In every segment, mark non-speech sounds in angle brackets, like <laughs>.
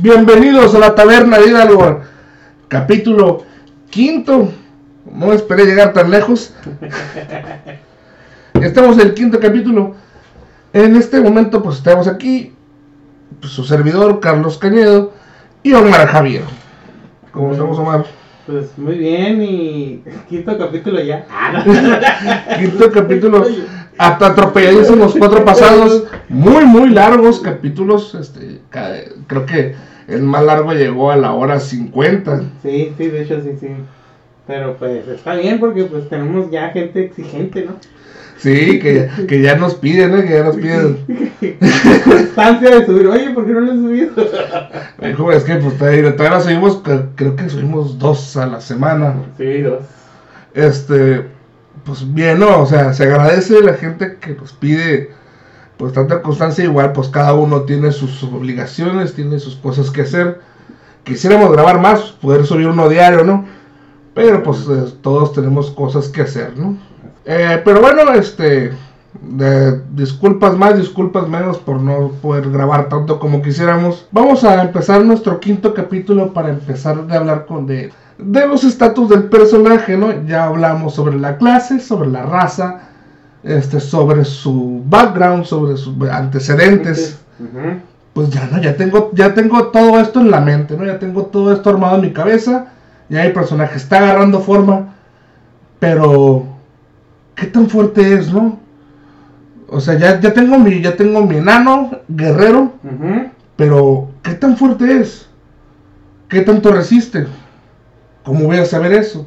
Bienvenidos a la taberna de Hidalgo, capítulo quinto. No esperé llegar tan lejos. <laughs> Estamos en el quinto capítulo. En este momento, pues estamos aquí, pues, su servidor Carlos Cañedo y Omar Javier. ¿Cómo estamos, Omar? Pues muy bien y quinto capítulo ya. <laughs> Quinto capítulo. Hasta atropelladísimos cuatro pasados. Muy, muy largos capítulos. Este, creo que el más largo llegó a la hora 50. Sí, sí, de hecho sí, sí. Pero pues está bien porque pues tenemos ya gente exigente, ¿no? Sí, que, que ya nos piden, ¿no? Que ya nos piden. <laughs> Constancia de subir. Oye, ¿por qué no lo he subido? Dijo, es que pues todavía, subimos, cre- creo que subimos dos a la semana. Sí, dos. Este, pues bien, ¿no? O sea, se agradece la gente que nos pide pues tanta constancia. Igual, pues cada uno tiene sus obligaciones, tiene sus cosas que hacer. Quisiéramos grabar más, poder subir uno diario, ¿no? Pero pues eh, todos tenemos cosas que hacer, ¿no? Eh, pero bueno, este, disculpas más, disculpas menos por no poder grabar tanto como quisiéramos. Vamos a empezar nuestro quinto capítulo para empezar de hablar con de, de los estatus del personaje, ¿no? Ya hablamos sobre la clase, sobre la raza, este, sobre su background, sobre sus antecedentes. Pues ya no, ya tengo, ya tengo todo esto en la mente, ¿no? Ya tengo todo esto armado en mi cabeza. Ya el personaje está agarrando forma. Pero ¿qué tan fuerte es, no? O sea, ya, ya tengo mi, ya tengo mi enano, guerrero, pero ¿qué tan fuerte es? ¿Qué tanto resiste? ¿Cómo voy a saber eso?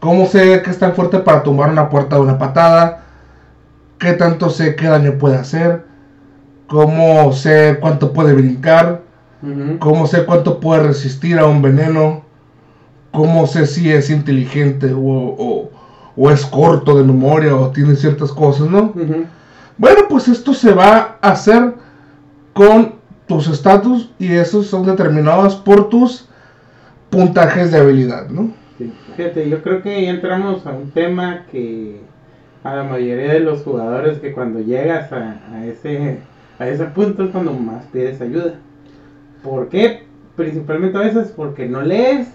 ¿Cómo sé que es tan fuerte para tumbar una puerta de una patada? ¿Qué tanto sé qué daño puede hacer? ¿Cómo sé cuánto puede brincar? ¿Cómo sé cuánto puede resistir a un veneno? ¿Cómo sé si es inteligente o, o- o es corto de memoria o tiene ciertas cosas, no? Bueno, pues esto se va a hacer con tus estatus y esos son determinados por tus puntajes de habilidad, ¿no? Sí. Fíjate, yo creo que ya entramos a un tema que a la mayoría de los jugadores que cuando llegas a, a ese a ese punto es cuando más pides ayuda. ¿Por qué? Principalmente a veces porque no lees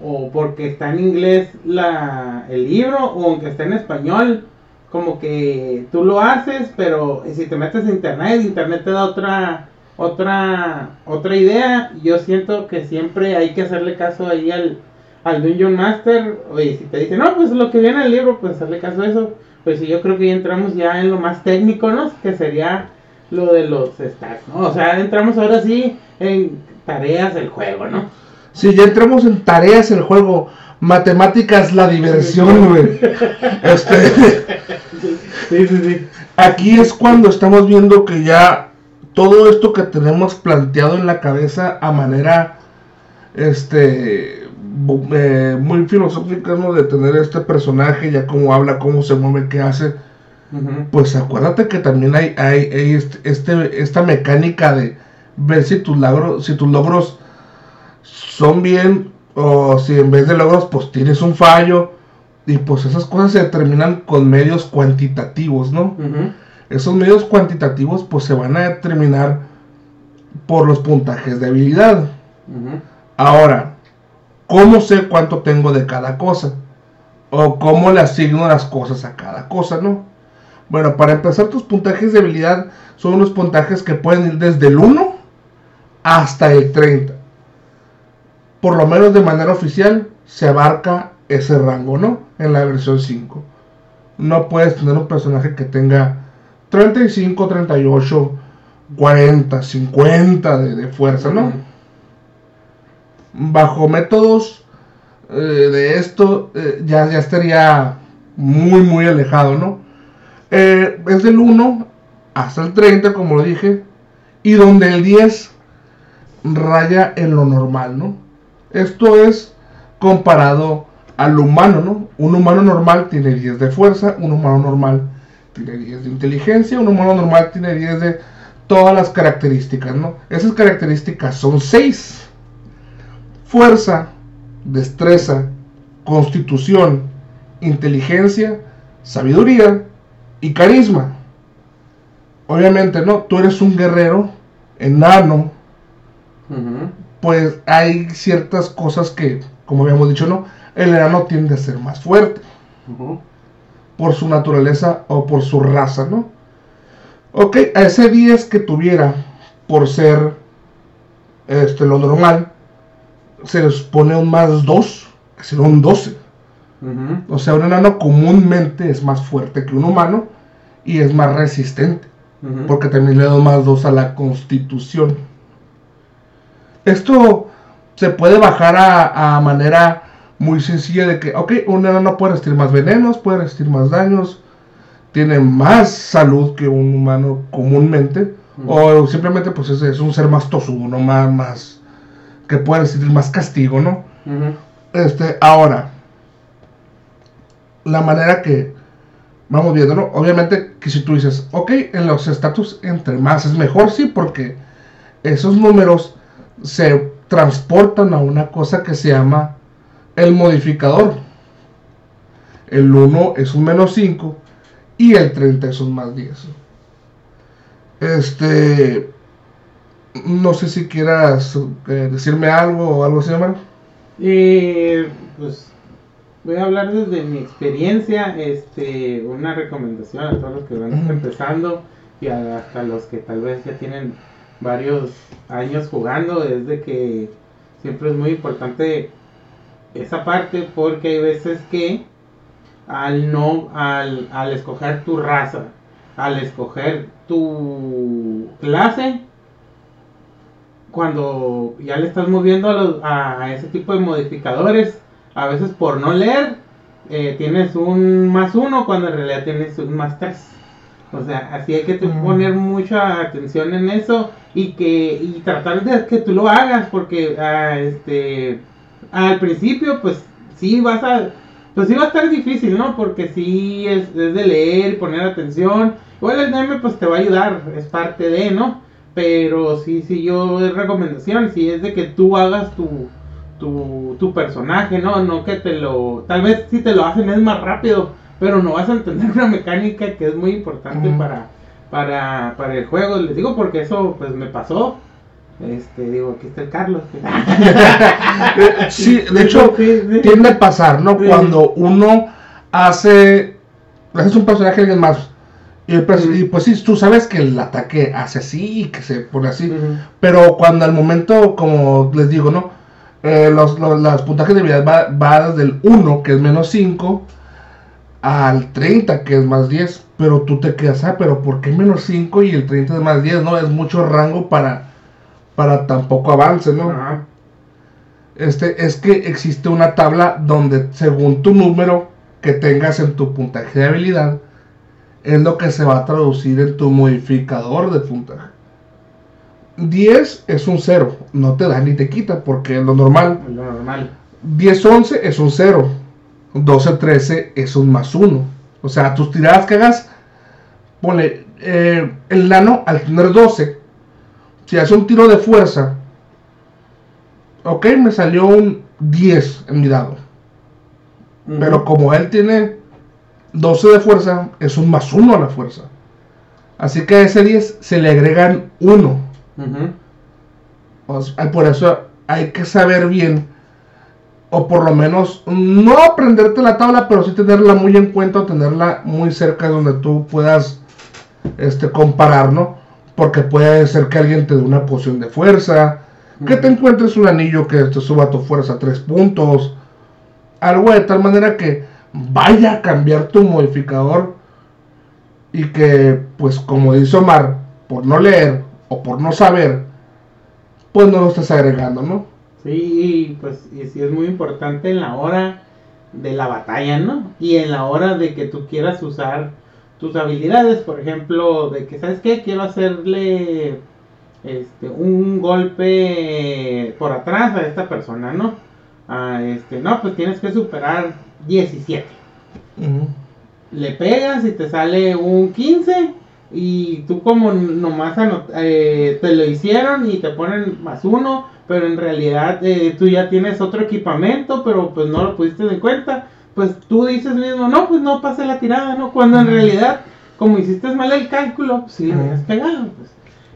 o porque está en inglés la, el libro o aunque está en español. Como que tú lo haces, pero si te metes a internet, internet te da otra otra otra idea. Yo siento que siempre hay que hacerle caso ahí al, al Dungeon Master. Oye, si te dice, no, pues lo que viene en el libro, pues hacerle caso a eso. Pues sí, yo creo que ya entramos ya en lo más técnico, ¿no? Que sería lo de los stats, ¿no? O sea, entramos ahora sí en tareas del juego, ¿no? Si ya entramos en tareas el juego, matemáticas la diversión, güey. <laughs> Este, Sí, sí, sí. aquí es cuando estamos viendo que ya todo esto que tenemos planteado en la cabeza a manera este eh, muy filosófica ¿no? de tener este personaje ya cómo habla cómo se mueve qué hace pues acuérdate que también hay, hay, hay este, este- esta mecánica de ver si tus logros si tus logros son bien o si en vez de logros pues tienes un fallo y pues esas cosas se determinan con medios cuantitativos no Ujú. Esos medios cuantitativos pues se van a determinar por los puntajes de habilidad. Ahora, ¿cómo sé cuánto tengo de cada cosa? O cómo le asigno las cosas a cada cosa, ¿no? Bueno, para empezar tus puntajes de habilidad son unos puntajes que pueden ir desde el 1 hasta el 30. Por lo menos de manera oficial se abarca ese rango, ¿no? En la versión 5. No puedes tener un personaje que tenga 35, 38, 40, 50 de, de fuerza, ¿no? Bajo métodos eh, de esto eh, ya, ya estaría muy, muy alejado, ¿no? Eh, es del 1 hasta el 30, como lo dije, y donde el 10 raya en lo normal, ¿no? Esto es comparado al humano, ¿no? Un humano normal tiene 10 de fuerza, un humano normal tiene 10 de inteligencia, un humano normal tiene 10 de todas las características, ¿no? Esas características son 6. Fuerza, destreza, constitución, inteligencia, sabiduría y carisma. Obviamente, ¿no? Tú eres un guerrero enano pues hay ciertas cosas que, como habíamos dicho, no, el enano tiende a ser más fuerte. Por su naturaleza o por su raza, ¿no? Ok, a ese 10 que tuviera por ser este, lo normal, se les pone un más 2, que será un 12. O sea, un enano comúnmente es más fuerte que un humano y es más resistente. Porque también le da más 2 a la constitución. Esto se puede bajar a, a, manera muy sencilla de que, ok, un enano puede resistir más venenos, puede resistir más daños, tiene más salud que un humano comúnmente, o simplemente pues es, un ser más tosudo, ¿no? Más, más, que puede resistir más castigo, ¿no? Este, ahora, la manera que vamos viendo, ¿no? Obviamente que si tú dices, ok, en los estatus entre más es mejor, sí, porque esos números se transportan a una cosa que se llama el modificador. El 1 es un menos 5 y el 30 es un más 10. Este. No sé si quieras eh, decirme algo o algo así, hermano. Eh, pues voy a hablar desde mi experiencia. Este, una recomendación a todos los que van empezando y hasta los que tal vez ya tienen varios años jugando es de que siempre es muy importante esa parte porque hay veces que al no al, al escoger tu raza al escoger tu clase cuando ya le estás moviendo a, a, ese tipo de modificadores a veces por no leer eh, tienes un más uno cuando en realidad tienes un más tres. O sea, así hay que poner mucha atención en eso y que y tratar de que tú lo hagas porque ah, este al principio pues sí vas a pues sí va a estar difícil, ¿no? Porque sí es, de leer, poner atención. Igual el DM pues te va a ayudar, es parte de, ¿no? Pero sí, sí, yo es recomendación, sí es de que tú hagas tu, tu, tu personaje, ¿no? No que te lo... Tal vez si te lo hacen es más rápido, pero no vas a entender <laughs> una mecánica que es muy importante para, para, para el juego. Les digo porque eso pues me pasó. Este, digo, aquí está el Carlos. <laughs> sí, de hecho, <laughs> tiende a pasar, ¿no? Cuando uno hace, haces un personaje de alguien más. Y pues, y pues, sí, tú sabes que el ataque hace así y que se pone así. Pero cuando al momento, como les digo, ¿no? Eh, los, los, las puntajes de habilidad va, va desde el 1, que es menos 5, al 30, que es más 10. Pero tú te quedas, ah, pero ¿por qué menos 5 y el 30 es más 10? No, es mucho rango para, para tan poco avance, ¿no? Este, es que existe una tabla donde según tu número que tengas en tu puntaje de habilidad, es lo que se va a traducir en tu modificador de puntaje. 10 es un 0, no te da ni te quita porque es lo normal. Lo normal. 10, 11 es un 0. 12, 13 es un más 1. O sea, tus tiradas que hagas, pone eh, el nano al tener 12, si hace un tiro de fuerza, ok, me salió un 10 en mi dado. Pero como él tiene 12 de fuerza, es un más 1 a la fuerza. Así que a ese 10 se le agregan 1. por eso hay que saber bien o por lo menos no aprenderte la tabla, pero sí tenerla muy en cuenta o tenerla muy cerca donde tú puedas este, comparar, ¿no? Porque puede ser que alguien te dé una poción de fuerza, que te encuentres un anillo que te suba tu fuerza a tres puntos, algo de tal manera que vaya a cambiar tu modificador y que, pues como dice Omar, por no leer o por no saber, pues no lo estés agregando, ¿no? Sí, pues y sí es muy importante en la hora de la batalla, ¿no? Y en la hora de que tú quieras usar tus habilidades, por ejemplo, de que, ¿sabes qué? Quiero hacerle este, un golpe por atrás a esta persona, ¿no? A este, no, pues tienes que superar 17. Le pegas y te sale un 15 y tú como nomás eh, te lo hicieron y te ponen más uno, pero en realidad eh, tú ya tienes otro equipamiento, pero pues no lo pudiste en cuenta, pues tú dices mismo, no, pues no pase la tirada, ¿no? Cuando en realidad, como hiciste mal el cálculo, pues sí le habías pegado, pues.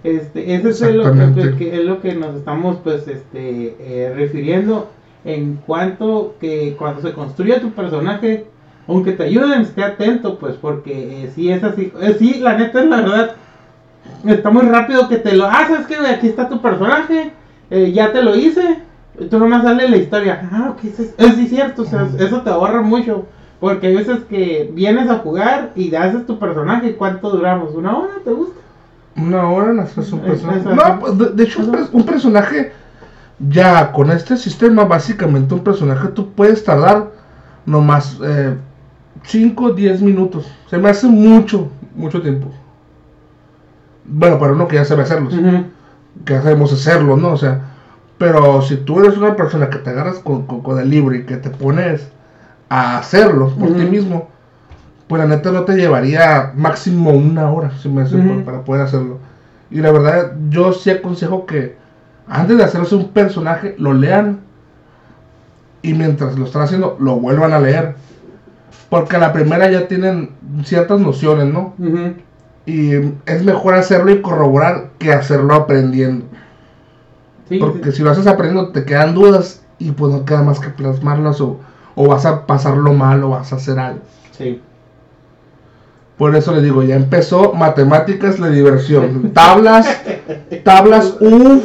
Este, ese es lo que, que es lo que nos estamos pues este eh, refiriendo en cuanto que cuando se construye tu personaje, aunque te ayuden, esté atento, pues porque eh, si es así, eh, sí, la neta es la verdad, está muy rápido que te lo haces, que aquí está tu personaje, eh, ya te lo hice, tú nomás sale la historia, ah, ok, es, es sí cierto, o sea, eso te ahorra mucho. Porque hay veces que vienes a jugar y haces tu personaje, ¿cuánto duramos? ¿Una hora? ¿Te gusta? Una hora en hacer un Es- personaje. No, pues, de, de hecho, un, pers- un personaje, ya con este sistema, básicamente un personaje tú puedes tardar nomás 5 o 10 minutos. Se me hace mucho, mucho tiempo. Bueno, para uno que ya sabe hacerlos, Ujú. que ya sabemos hacerlo, ¿no? O sea, pero si tú eres una persona que te agarras con, con- con el libro y que te pones a hacerlo por ti mismo, pues la neta no te llevaría máximo una hora, si me Ujú. para poder hacerlo. Y la verdad, yo sí aconsejo que antes de hacerse un personaje, lo lean y mientras lo están haciendo, lo vuelvan a leer. Porque a la primera ya tienen ciertas nociones, ¿no? Y es mejor hacerlo y corroborar que hacerlo aprendiendo. Sí, Porque sí. si lo haces aprendiendo te quedan dudas y pues no queda más que plasmarlas o, o vas a pasarlo mal o vas a hacer algo. Sí. Por eso le digo, ya empezó matemáticas de diversión. <laughs> Tablas, tablas U,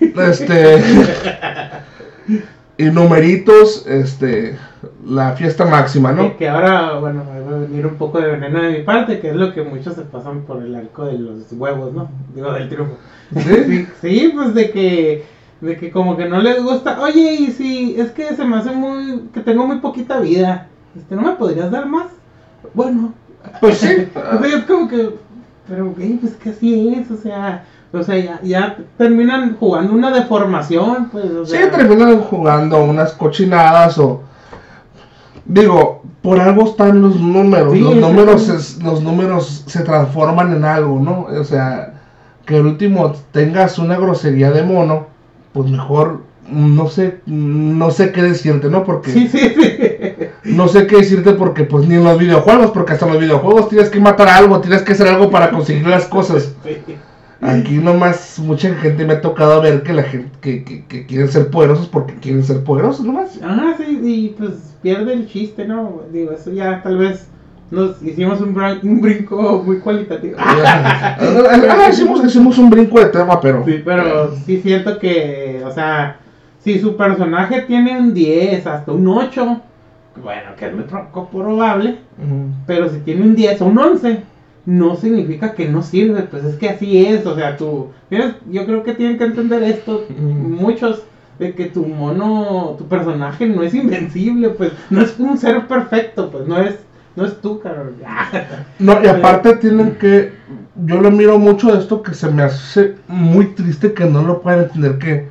este <laughs> y numeritos, este la fiesta máxima, ¿no? Que, que ahora, bueno, va a venir un poco de veneno de mi parte, que es lo que muchos se pasan por el arco de los huevos, ¿no? Digo, del triunfo. ¿Sí? <laughs> Sí, sí, pues de que, de que como que no les gusta, oye, y si es que se me hace muy, que tengo muy poquita vida, este, ¿no me podrías dar más? Bueno, Pues sí. <laughs> o sea, es como que, pero, güey, pues que así es, o sea, o sea, ya, ya terminan jugando una deformación, pues, o Sí, terminan jugando unas cochinadas o digo, por algo están los números, Sí, los números es- los números se transforman en algo, ¿no? O sea, que al último tengas una grosería de mono, pues mejor no sé no sé qué decirte, ¿no? Porque Sí, sí, sí. no sé qué decirte porque pues ni en los videojuegos, porque hasta en los videojuegos tienes que matar algo, tienes que hacer algo para conseguir las cosas. Aquí nomás mucha gente me ha tocado ver que la gente que, que, que quieren ser poderosos porque quieren ser poderosos nomás. Ajá, sí, y pues pierde el chiste, ¿no? Digo, eso ya tal vez nos hicimos un, bran- un brinco muy cualitativo. <laughs> Ah, hicimos, hicimos un brinco de tema, pero Sí, pero sí siento que, o sea, si su personaje tiene un 10 hasta un 8, bueno, que es muy poco probable, pero si tiene un 10 o un 11, no significa que no sirve, pues es que así es, o sea, tú, tienes- yo creo que tienen que entender esto muchos, de que tu mono, tu personaje no es invencible, pues no es un ser perfecto, pues no es, no es tú, cabrón. No, y <laughs> aparte tienen que. Yo lo miro mucho de esto que se me hace muy triste que no lo puedan entender que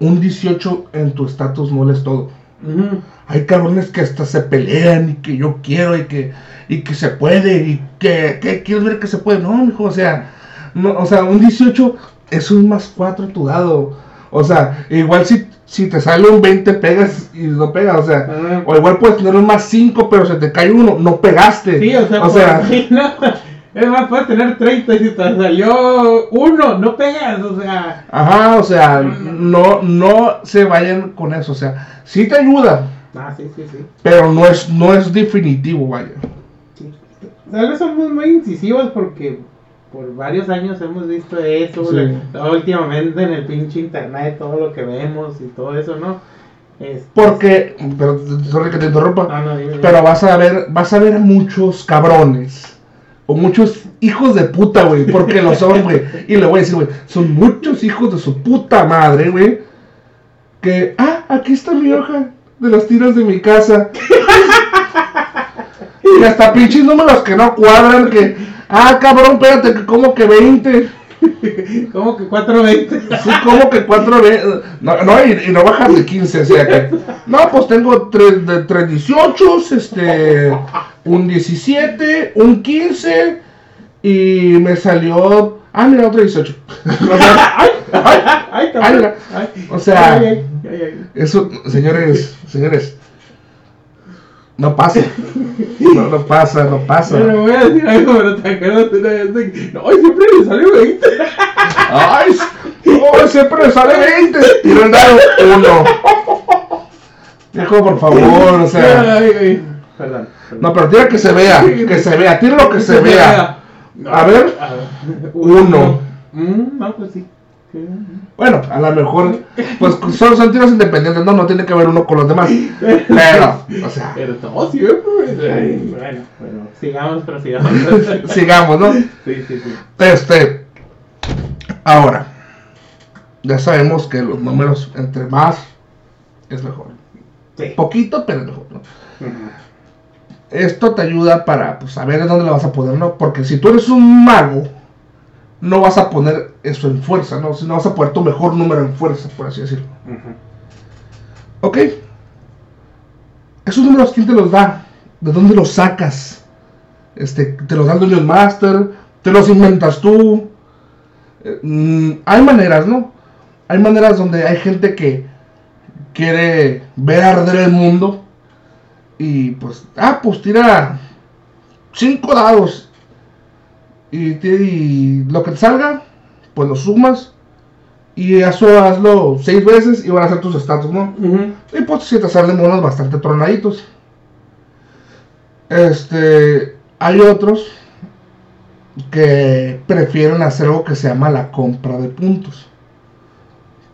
un 18 en tu estatus no es todo. Hay cabrones que hasta se pelean y que yo quiero y que, y que se puede y que, que quieres ver que se puede. No, mijo, o sea, no, o sea, un 18 es un más 4 a tu dado. O sea, igual si, si te sale un 20 pegas y no pegas, o sea, o igual puedes tener un más 5 pero se te cae uno, no pegaste. Sí, o sea, o sea. Es más, puedes tener 30 y si te salió uno, no pegas, o sea. ajá, o sea, no, no se vayan con eso, o sea, sí te ayuda, Ah, sí, sí, sí. pero no es, no es definitivo, vaya. sí. Tal vez somos muy incisivos porque por varios años hemos visto eso, Sí. la- últimamente en el pinche internet, todo lo que vemos y todo eso, ¿no? Este- Porque, pero, sorry que te interrumpa, Ah, no, dime, dime. pero vas a ver, vas a ver muchos cabrones. O muchos hijos de puta, güey. Porque lo son, güey. Y le voy a decir, güey. Son muchos hijos de su puta madre, güey. Que, ah, aquí está mi hoja de las tiras de mi casa. <laughs> y hasta pinches números que no cuadran. Que, ah, cabrón, espérate, que como que 20. <laughs> ¿Cómo que 420? Sí, como que 4 veces. No, no y, y no bajas de 15, o sea que. No, pues tengo 3 de 3 18, este. Un 17, un 15. Y me salió. Ah, mira, otro 18. O sea, ¡Ay! ¡Ay! ¡Ay, Ay. Ay. O sea- eso, señores, señores. No pasa. No, no pasa, no pasa. Pero voy a decir algo, pero te acuerdas de una vez No, siempre le sale 20. Ay, oh, siempre le sale 20. Y le han dado uno. Dijo, por favor, o sea. Perdón. perdón. No, pero tira que se vea, que se vea, tira lo que se vea. <laughs> A ver, A ver. Uno. Mm, no, pues sí. Bueno, a lo mejor, pues son, son tiros independientes, no, no tiene que ver uno con los demás. Pero, o sea, Pero todo siempre. Bueno, bueno, sigamos, pero sigamos. <laughs> sigamos, ¿no? Sí, sí, sí. Este, ahora, ya sabemos que los números entre más es mejor. Sí. Poquito, pero es mejor, ¿no? Esto te ayuda para pues, saber dónde lo vas a poner, ¿no? Porque si tú eres un mago, no vas a poner eso en fuerza, ¿no? Si no vas a poner tu mejor número en fuerza, por así decirlo. Ujú. Ok. Esos números, ¿quién te los da? ¿De dónde los sacas? Este, ¿Te los da el Dungeon Master? ¿Te los inventas tú? Eh, mm, hay maneras, ¿no? Hay maneras donde hay gente que quiere ver arder el mundo y pues, ah, pues tira cinco dados y, y lo que te salga, pues lo sumas y eso hazlo seis veces y van a ser tus estatus, ¿no? Y pues si te salen monos bastante tronaditos. Este, hay otros que prefieren hacer algo que se llama la compra de puntos.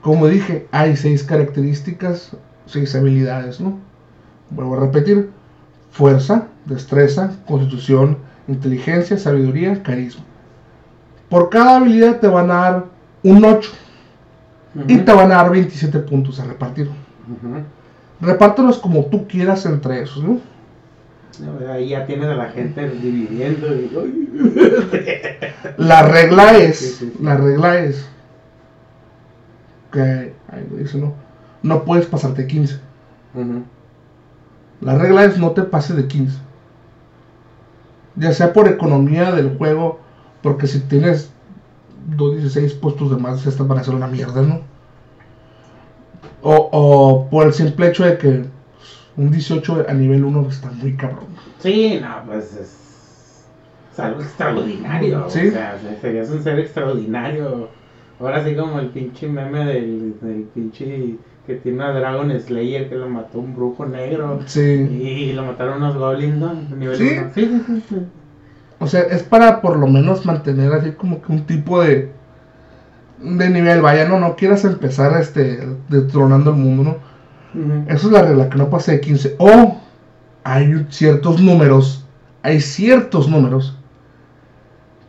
Como dije, hay seis características, seis habilidades, ¿no? Vuelvo a repetir, fuerza, destreza, constitución, inteligencia, sabiduría, carisma. Por cada habilidad te van a dar un 8 y te van a dar 27 puntos a repartir. Ujú. Repártelos como tú quieras entre esos, ¿no? No, Ahí ya tienes a la gente dividiendo. Y... <laughs> La regla es, Sí, sí, sí. la regla es que, ahí lo dice, ¿no? No puedes pasarte 15. Ujú. La regla es no te pases de 15. Ya sea por economía del juego, porque si tienes 2.16, pues tus demás estas van a ser una mierda, ¿no? O, o por el simple hecho de que un 18 a nivel 1 está muy cabrón. Sí, no, pues es, es algo extraordinario. Sí. O sea, serías un ser extraordinario. Ahora sí como el pinche meme del, del pinche que tiene a Dragon Slayer que lo mató un brujo negro. Sí. Y lo mataron unos goblins, ¿no? Nivel Sí. sí, sí. O sea, es para por lo menos mantener así como que un tipo de de nivel, vaya, no, no quieras empezar este detronando el mundo, ¿no? Esa es la regla, que no pase de 15. O hay ciertos números, hay ciertos números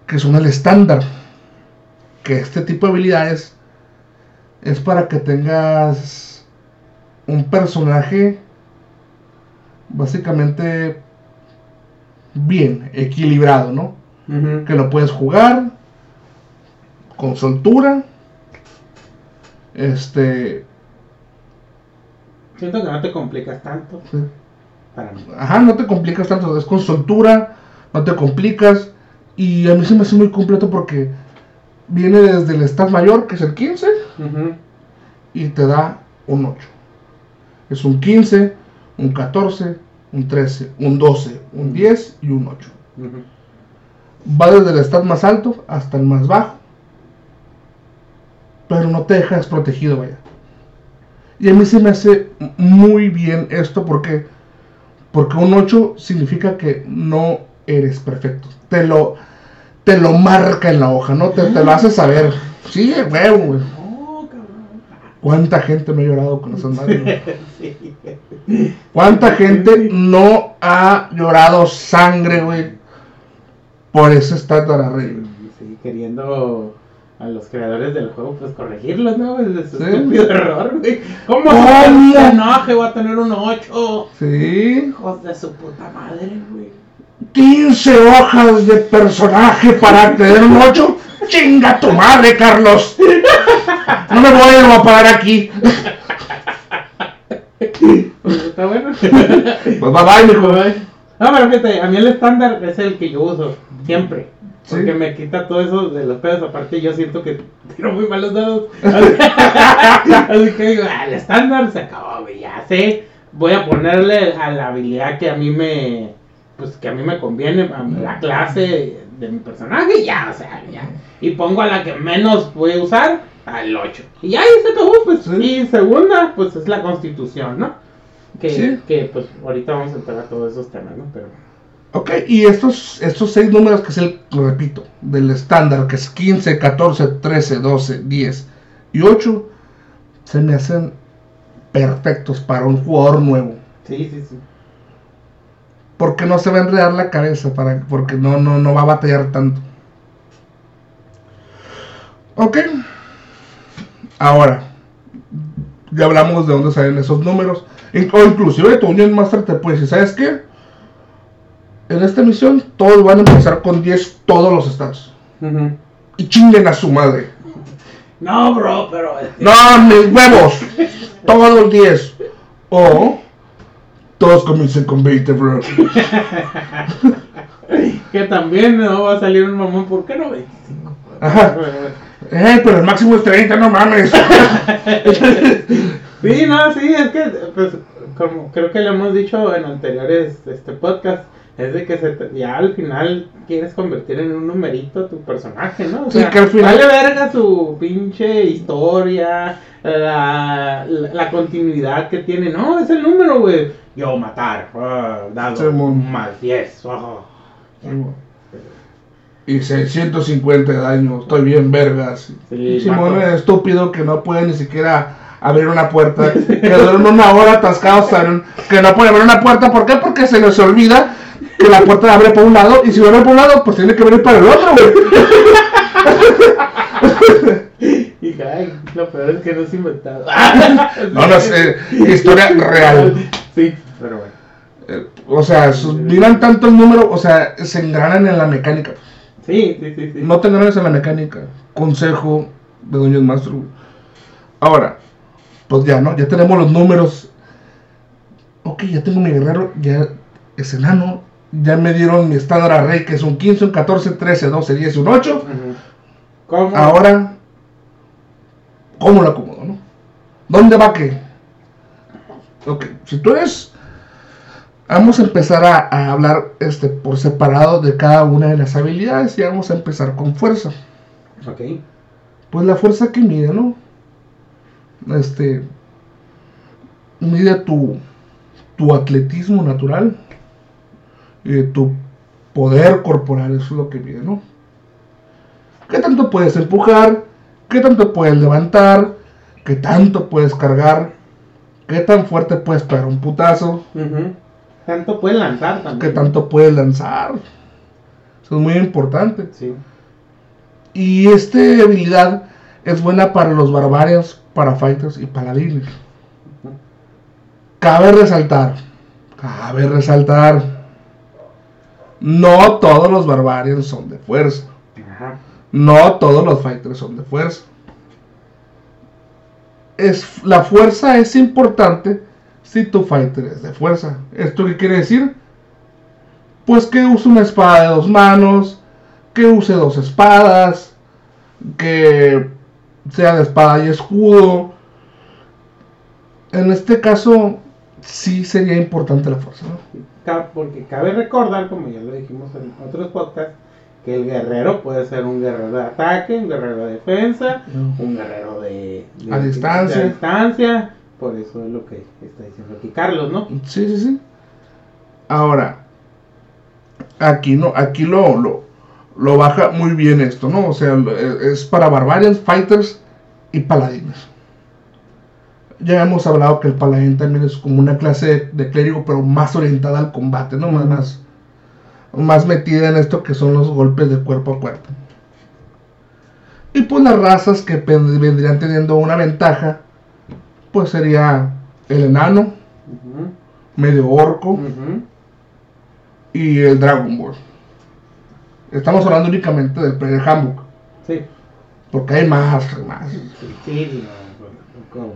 que son el estándar. Que este tipo de habilidades es para que tengas un personaje básicamente bien, equilibrado, ¿no? Que lo puedes jugar con soltura. Este. Siento que no te complicas tanto. sí. Para mí. Ajá, no te complicas tanto, es con soltura, no te complicas. Y a mí se me hace muy completo porque viene desde el staff mayor, que es el 15, Ujú. y te da un 8. Es un 15, un 14, un 13, un 12, un 10 y un 8. Ujú. Va desde el staff más alto hasta el más bajo. Pero no te dejas protegido, vaya. Y a mí se me hace muy bien esto porque porque un 8 significa que no eres perfecto. Te lo te lo marca en la hoja, ¿no? Te, te lo hace saber. Sí, huevo, güey. No, cabrón. ¿Cuánta gente me ha llorado con esas madres? güey? Sí. ¿Cuánta gente no ha llorado sangre, güey? Por ese estándar arriba. Sí, queriendo a los creadores del juego, pues corregirlos, ¿no? Desde su Sí. estúpido error, güey. ¿Cómo? Se enoje, va a tener un 8. Sí. Hijos de su puta madre, güey. 15 hojas de personaje para tener un 8. Chinga tu madre, Carlos. No me voy a parar aquí. Pues está bueno. Pues bye bye, mijo. No, pero fíjate, a mí el estándar es el que yo uso, siempre. Sí. Porque me quita todo eso de los pedos. Aparte, yo siento que tiro muy malos dados. <laughs> Así que digo, ah, el estándar se acabó, güey. Ya sé voy a ponerle a la habilidad que a mí me, pues que a mí me conviene, la clase de mi personaje, y ya, o sea, ya. Y pongo a la que menos voy a usar, al 8. Y y se acabó, pues. Y segunda, pues es la constitución, ¿no? Que, Sí. que pues ahorita vamos a entrar a todos esos temas, ¿no? Pero... Ok, y estos, estos seis números que es el, lo repito, del estándar, que es 15, 14, 13, 12, 10 y 8, se me hacen perfectos para un jugador nuevo. Sí, sí, sí. Porque no se va a enredar la cabeza, para, porque no, no, no va a batallar tanto. Ok. Ahora, ya hablamos de dónde salen esos números. O inclusive tu Union Master te puede decir, ¿sabes qué? En esta misión todos van a empezar con 10 todos los estados. Y chinguen a su madre. No, bro, pero... No, mis huevos. <laughs> Todos 10. O todos comiencen con 20, bro. <laughs> Que también no va a salir un mamón, ¿por qué no 25? Ajá. Eh, pero el máximo es 30, no mames. <laughs> Sí, no, sí, es que, pues, como creo que lo hemos dicho en anteriores este podcast, es de que se te- ya al final quieres convertir en un numerito a tu personaje, ¿no? O Sí, sea, que al final- vale verga su pinche historia, la, la, la continuidad que tiene. No, es el número, güey. Yo matar, ah, dado, Simón. más 10. ah. Y 650 de daño, estoy bien vergas. Sí, Simón es estúpido que no puede ni siquiera abrir una puerta. <laughs> Que duerme una hora atascados, que no puede abrir una puerta. ¿Por qué? Porque se les olvida que la puerta abre por un lado y si abre por un lado, pues tiene que abrir para el otro, güey. <laughs> Y ay, lo peor es que no es inventado. <laughs> No, no sé, historia real. Sí, pero bueno. Eh, O sea, sus- miran tanto el número, o sea, se engranan en la mecánica. Sí, sí, sí, sí. No te engranes en la mecánica. Consejo de Master. güey. Ahora, pues ya, ¿no? Ya tenemos los números. Ok, ya tengo mi guerrero, ya es enano. Ya me dieron mi estándar array, que es un 15, un 14, 13, 12, 10 y un 8. Ujú. ¿Cómo? Ahora, ¿cómo lo acomodo, no? ¿Dónde va qué? Ok, si tú eres... Vamos a empezar a, a hablar este, por separado de cada una de las habilidades y vamos a empezar con fuerza. Ok. Pues la fuerza que mide, ¿no? Este... Mide tu, tu atletismo natural, y tu poder corporal, eso es lo que mide, ¿no? ¿Qué tanto puedes empujar? ¿Qué tanto puedes levantar? ¿Qué tanto puedes cargar? ¿Qué tan fuerte puedes pegar un putazo? Tanto pueden lanzar ¿Qué también. tanto puedes lanzar? Eso es muy importante. Sí. Y esta habilidad es buena para los barbarians, para fighters y paladines. Cabe resaltar, cabe resaltar, no todos los barbarians son de fuerza. Ajá. No todos los fighters son de fuerza. Es, la fuerza es importante si tu fighter es de fuerza. ¿Esto qué quiere decir? Pues que use una espada de dos manos, que use dos espadas, que sea de espada y escudo. En este caso, sí sería importante la fuerza. ¿no? Porque cabe recordar, como ya lo dijimos en otros podcasts, que el guerrero puede ser un guerrero de ataque, un guerrero de defensa, un guerrero de, de- A distancia. de distancia. Por eso es lo que está diciendo aquí Carlos, ¿no? Sí, sí, sí. Ahora, aquí no, aquí lo, lo, lo baja muy bien esto, ¿no? O sea, es para barbarians, fighters y paladines. Ya hemos hablado que el paladín también es como una clase de, de clérigo, pero más orientada al combate, ¿no? Más, más, más metida en esto que son los golpes de cuerpo a cuerpo. Y pues las razas que vendrían teniendo una ventaja, pues sería el enano, medio orco y el Dragon Ball. Estamos hablando únicamente del Player Handbook, Sí. porque hay más, más. Sí, sí, no, no, ¿cómo?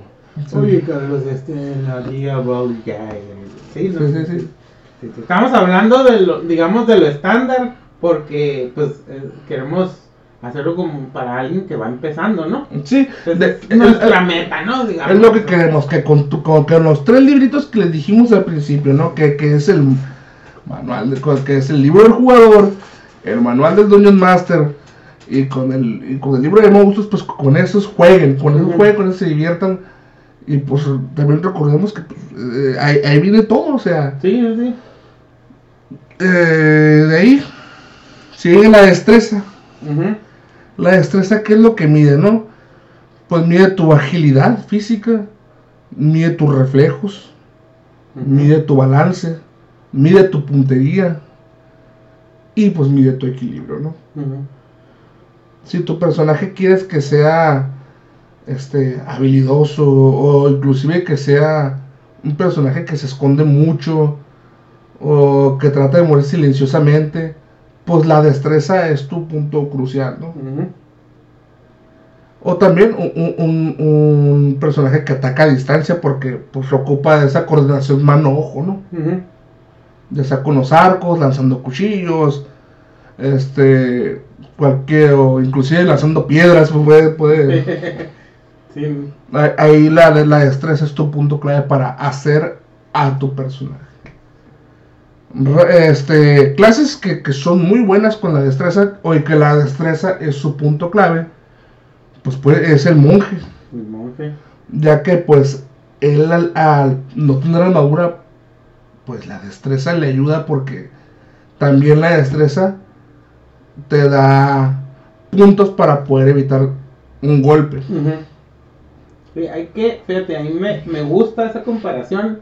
Oye, Carlos, este, la Liga About Guy. Sí, no, Sí, sí, sí. Sí, sí. Estamos hablando de lo, digamos, de lo estándar, porque, pues, eh, queremos hacerlo como para alguien que va empezando, ¿no? Sí, Entonces, de- es nuestra meta, ¿no? Digamos. es lo que queremos, que con, tu- con, que los tres libritos que les dijimos al principio, ¿no? Que, que es el manual, de, que es el libro del jugador, el manual del Dungeon Master y con el, y con el libro de monstruos, pues con esos jueguen, con Ujú. jueguen, con esos se diviertan. Y pues también recordemos que pues, eh, ahí, ahí viene todo, o sea, Sí, sí. eh, de ahí sigue la destreza. La destreza, ¿qué es lo que mide, no? Pues mide tu agilidad física, mide tus reflejos, mide tu balance, mide tu puntería y pues mide tu equilibrio, ¿no? Si tu personaje quieres que sea este habilidoso o inclusive que sea un personaje que se esconde mucho o que trata de morir silenciosamente, pues la destreza es tu punto crucial, ¿no? O también un, un- un- personaje que ataca a distancia porque pues ocupa esa coordinación mano-ojo, ¿no? Ujú. Ya sea con los arcos, lanzando cuchillos, este, cualquier, o inclusive lanzando piedras, pues, puede, puede- <laughs> Sí. ahí- la, la destreza es tu punto clave para hacer a tu personaje. Este, clases que, que son muy buenas con la destreza, o y que la destreza es su punto clave, pues, puede- es el monje. El monje. ya que pues él al, al no tener armadura pues la destreza le ayuda porque también la destreza te da puntos para poder evitar un golpe. Sí, hay que, fíjate, a mí me, me gusta esa comparación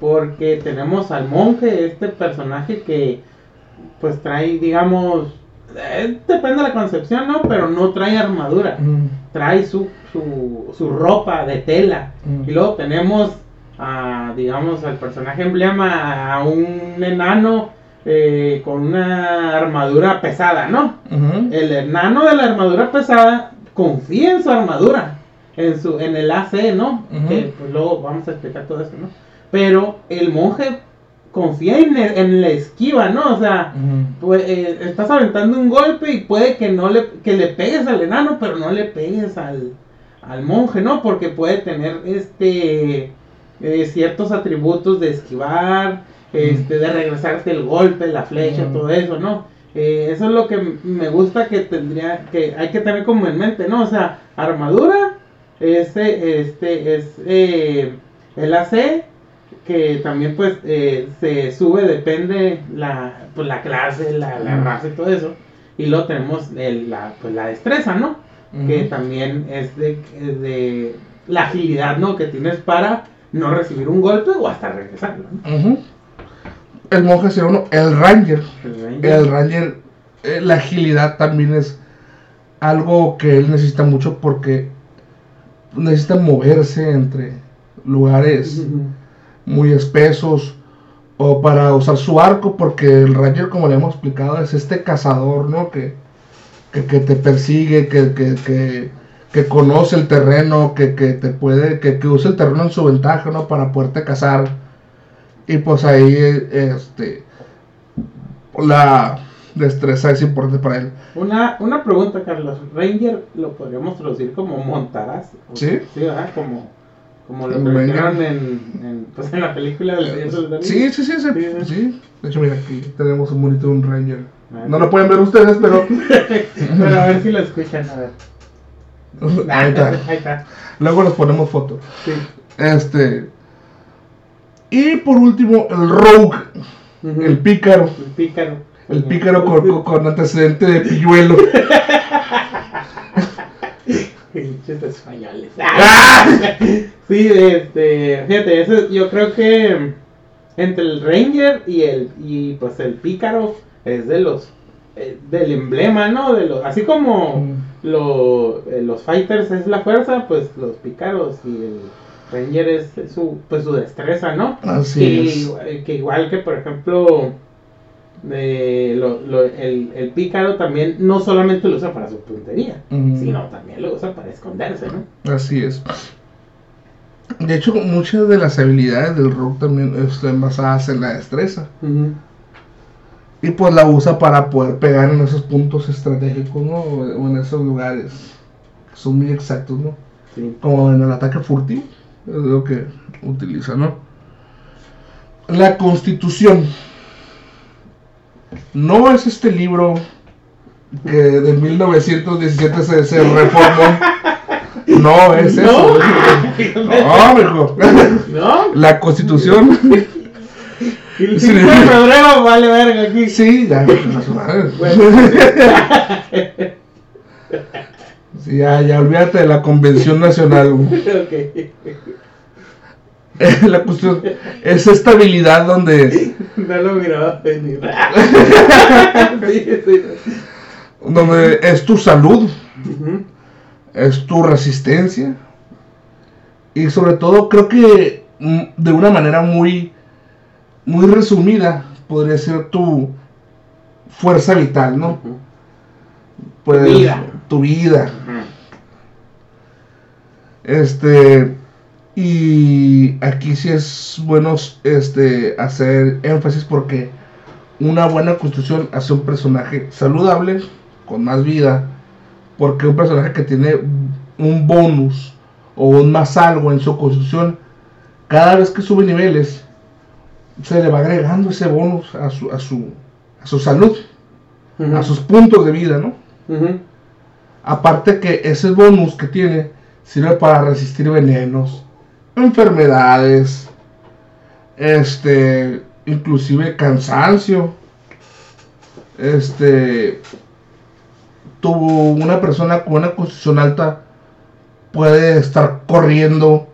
porque tenemos al monje, este personaje que pues trae, digamos, eh, depende de la concepción, ¿no? Pero no trae armadura, trae su, su, su ropa de tela. Mm. Y luego tenemos, a, digamos, al personaje emblema, a un enano eh, con una armadura pesada, ¿no? El enano de la armadura pesada confía en su armadura, en su en el AC, ¿no? Que pues luego vamos a explicar todo eso, ¿no? Pero el monje confía en, el- en la esquiva, ¿no? O sea, pues, eh, estás aventando un golpe y puede que no le que le pegues al enano, pero no le pegues al, al monje, ¿no? Porque puede tener este eh, ciertos atributos de esquivar, este, de regresarte el golpe, la flecha, todo eso, ¿no? Eh, eso es lo que me gusta que tendría, que hay que tener como en mente, ¿no? O sea, armadura, este, este, es eh, el AC, que también pues eh, se sube, depende la, pues, la clase, la, la raza y todo eso. Y luego tenemos el- la, pues, la destreza, ¿no? Que también es de, de la agilidad, ¿no? Que tienes para no recibir un golpe o hasta regresarlo, el monje sería uno el ranger El ranger. el ranger eh, la agilidad también es algo que él necesita mucho porque necesita moverse entre lugares muy espesos o para usar su arco porque el ranger como le hemos explicado es este cazador no que, que, que te persigue que, que, que, que conoce el terreno que, que te puede que, que usa el terreno en su ventaja no para poderte cazar. Y pues ahí este la destreza es importante para él Una, una pregunta, Carlos. Ranger lo podríamos traducir como montarás. Sí. Sí, ¿verdad? Como, como lo Ranger. en, en, pues, en la película del Señor. Sí, sí, sí, sí, Sí. De hecho, mira, aquí tenemos un bonito un Ranger. Ah, No lo pueden ver ustedes, pero <laughs> Pero a ver si lo escuchan, a ver. <laughs> ahí está. <laughs> Ahí está. Luego les ponemos foto. Sí. Este. Y por último, el Rogue, el pícaro. El pícaro. El pícaro con, con- antecedente de pilluelo. Pinches españoles. <laughs> sí, este, fíjate, eso yo creo que entre el Ranger y el y pues el pícaro es de los eh, del emblema, ¿no? De los así como Mm. lo- eh, los fighters es la fuerza, pues los pícaros y el Ranger es su pues su destreza, ¿no? Así que, es. que igual que por ejemplo de lo- lo- el, el pícaro también no solamente lo usa para su puntería, sino también lo usa para esconderse, ¿no? Así es. De hecho, muchas de las habilidades del Rogue también están basadas en la destreza. Y pues la usa para poder pegar en esos puntos estratégicos, ¿no? O en esos lugares que son muy exactos, ¿no? Sí. Como en el ataque furtivo, es lo que utiliza, ¿no? La Constitución. No es este libro que de 1917 se, se reformó. No, es eso. <laughs> No, mijo. ¿No? La Constitución. El Sí. 5 de febrero vale verga aquí. Sí, ya. Sí, ya, ya olvídate de la Convención Nacional. <laughs> güey. <laughs> La cuestión es estabilidad donde, <laughs> No lo miraba <laughs> venir. sí, sí. donde es tu salud, es tu resistencia y sobre todo creo que mm, de una manera muy muy resumida podría ser tu fuerza vital, ¿no? Ujú. Pues, vida. Tu vida. Este y aquí sí es bueno este hacer énfasis porque una buena construcción hace un personaje saludable, con más vida, porque un personaje que tiene un bonus o un más algo en su construcción, cada vez que sube niveles, se le va agregando ese bonus a su, a su, a su salud, a sus puntos de vida, ¿no? Aparte que ese bonus que tiene sirve para resistir venenos, enfermedades, este, inclusive cansancio. Este, tuvo una persona con una constitución alta puede estar corriendo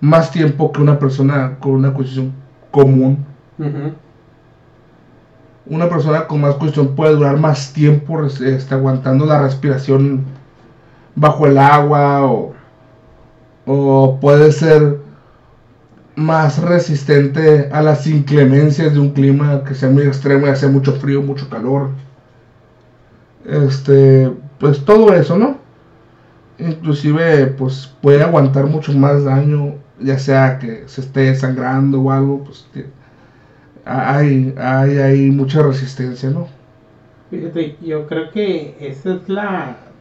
más tiempo que una persona con una constitución común. Una persona con más constitución puede durar más tiempo este, aguantando la respiración bajo el agua o, o puede ser más resistente a las inclemencias de un clima que sea muy extremo y hace mucho frío, mucho calor. Este, pues todo eso, ¿no? Inclusive, pues puede aguantar mucho más daño, ya sea que se esté sangrando o algo, pues hay, hay, hay mucha resistencia, ¿no? Fíjate, yo creo que esa es la-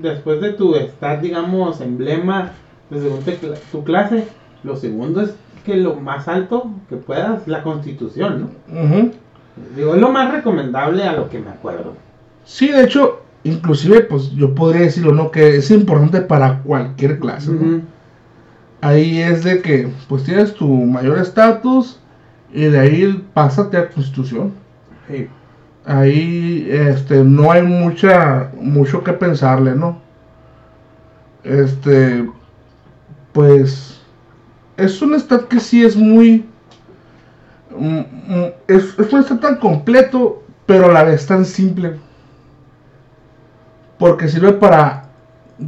después de tu estar, digamos, emblema de según te cla- tu clase, lo segundo es que lo más alto que puedas, la constitución, ¿no? Digo, es lo más recomendable a lo que me acuerdo. Sí, de hecho, inclusive, pues yo podría decirlo, ¿no? Que es importante para cualquier clase. Ahí es de que, pues tienes tu mayor estatus y de ahí pásate a constitución. Sí. Ahí, este, no hay mucha, mucho que pensarle, ¿no? Este, pues, es un stat que sí es muy, mm, mm, es, es un stat tan completo, pero a la vez tan simple. Porque sirve para,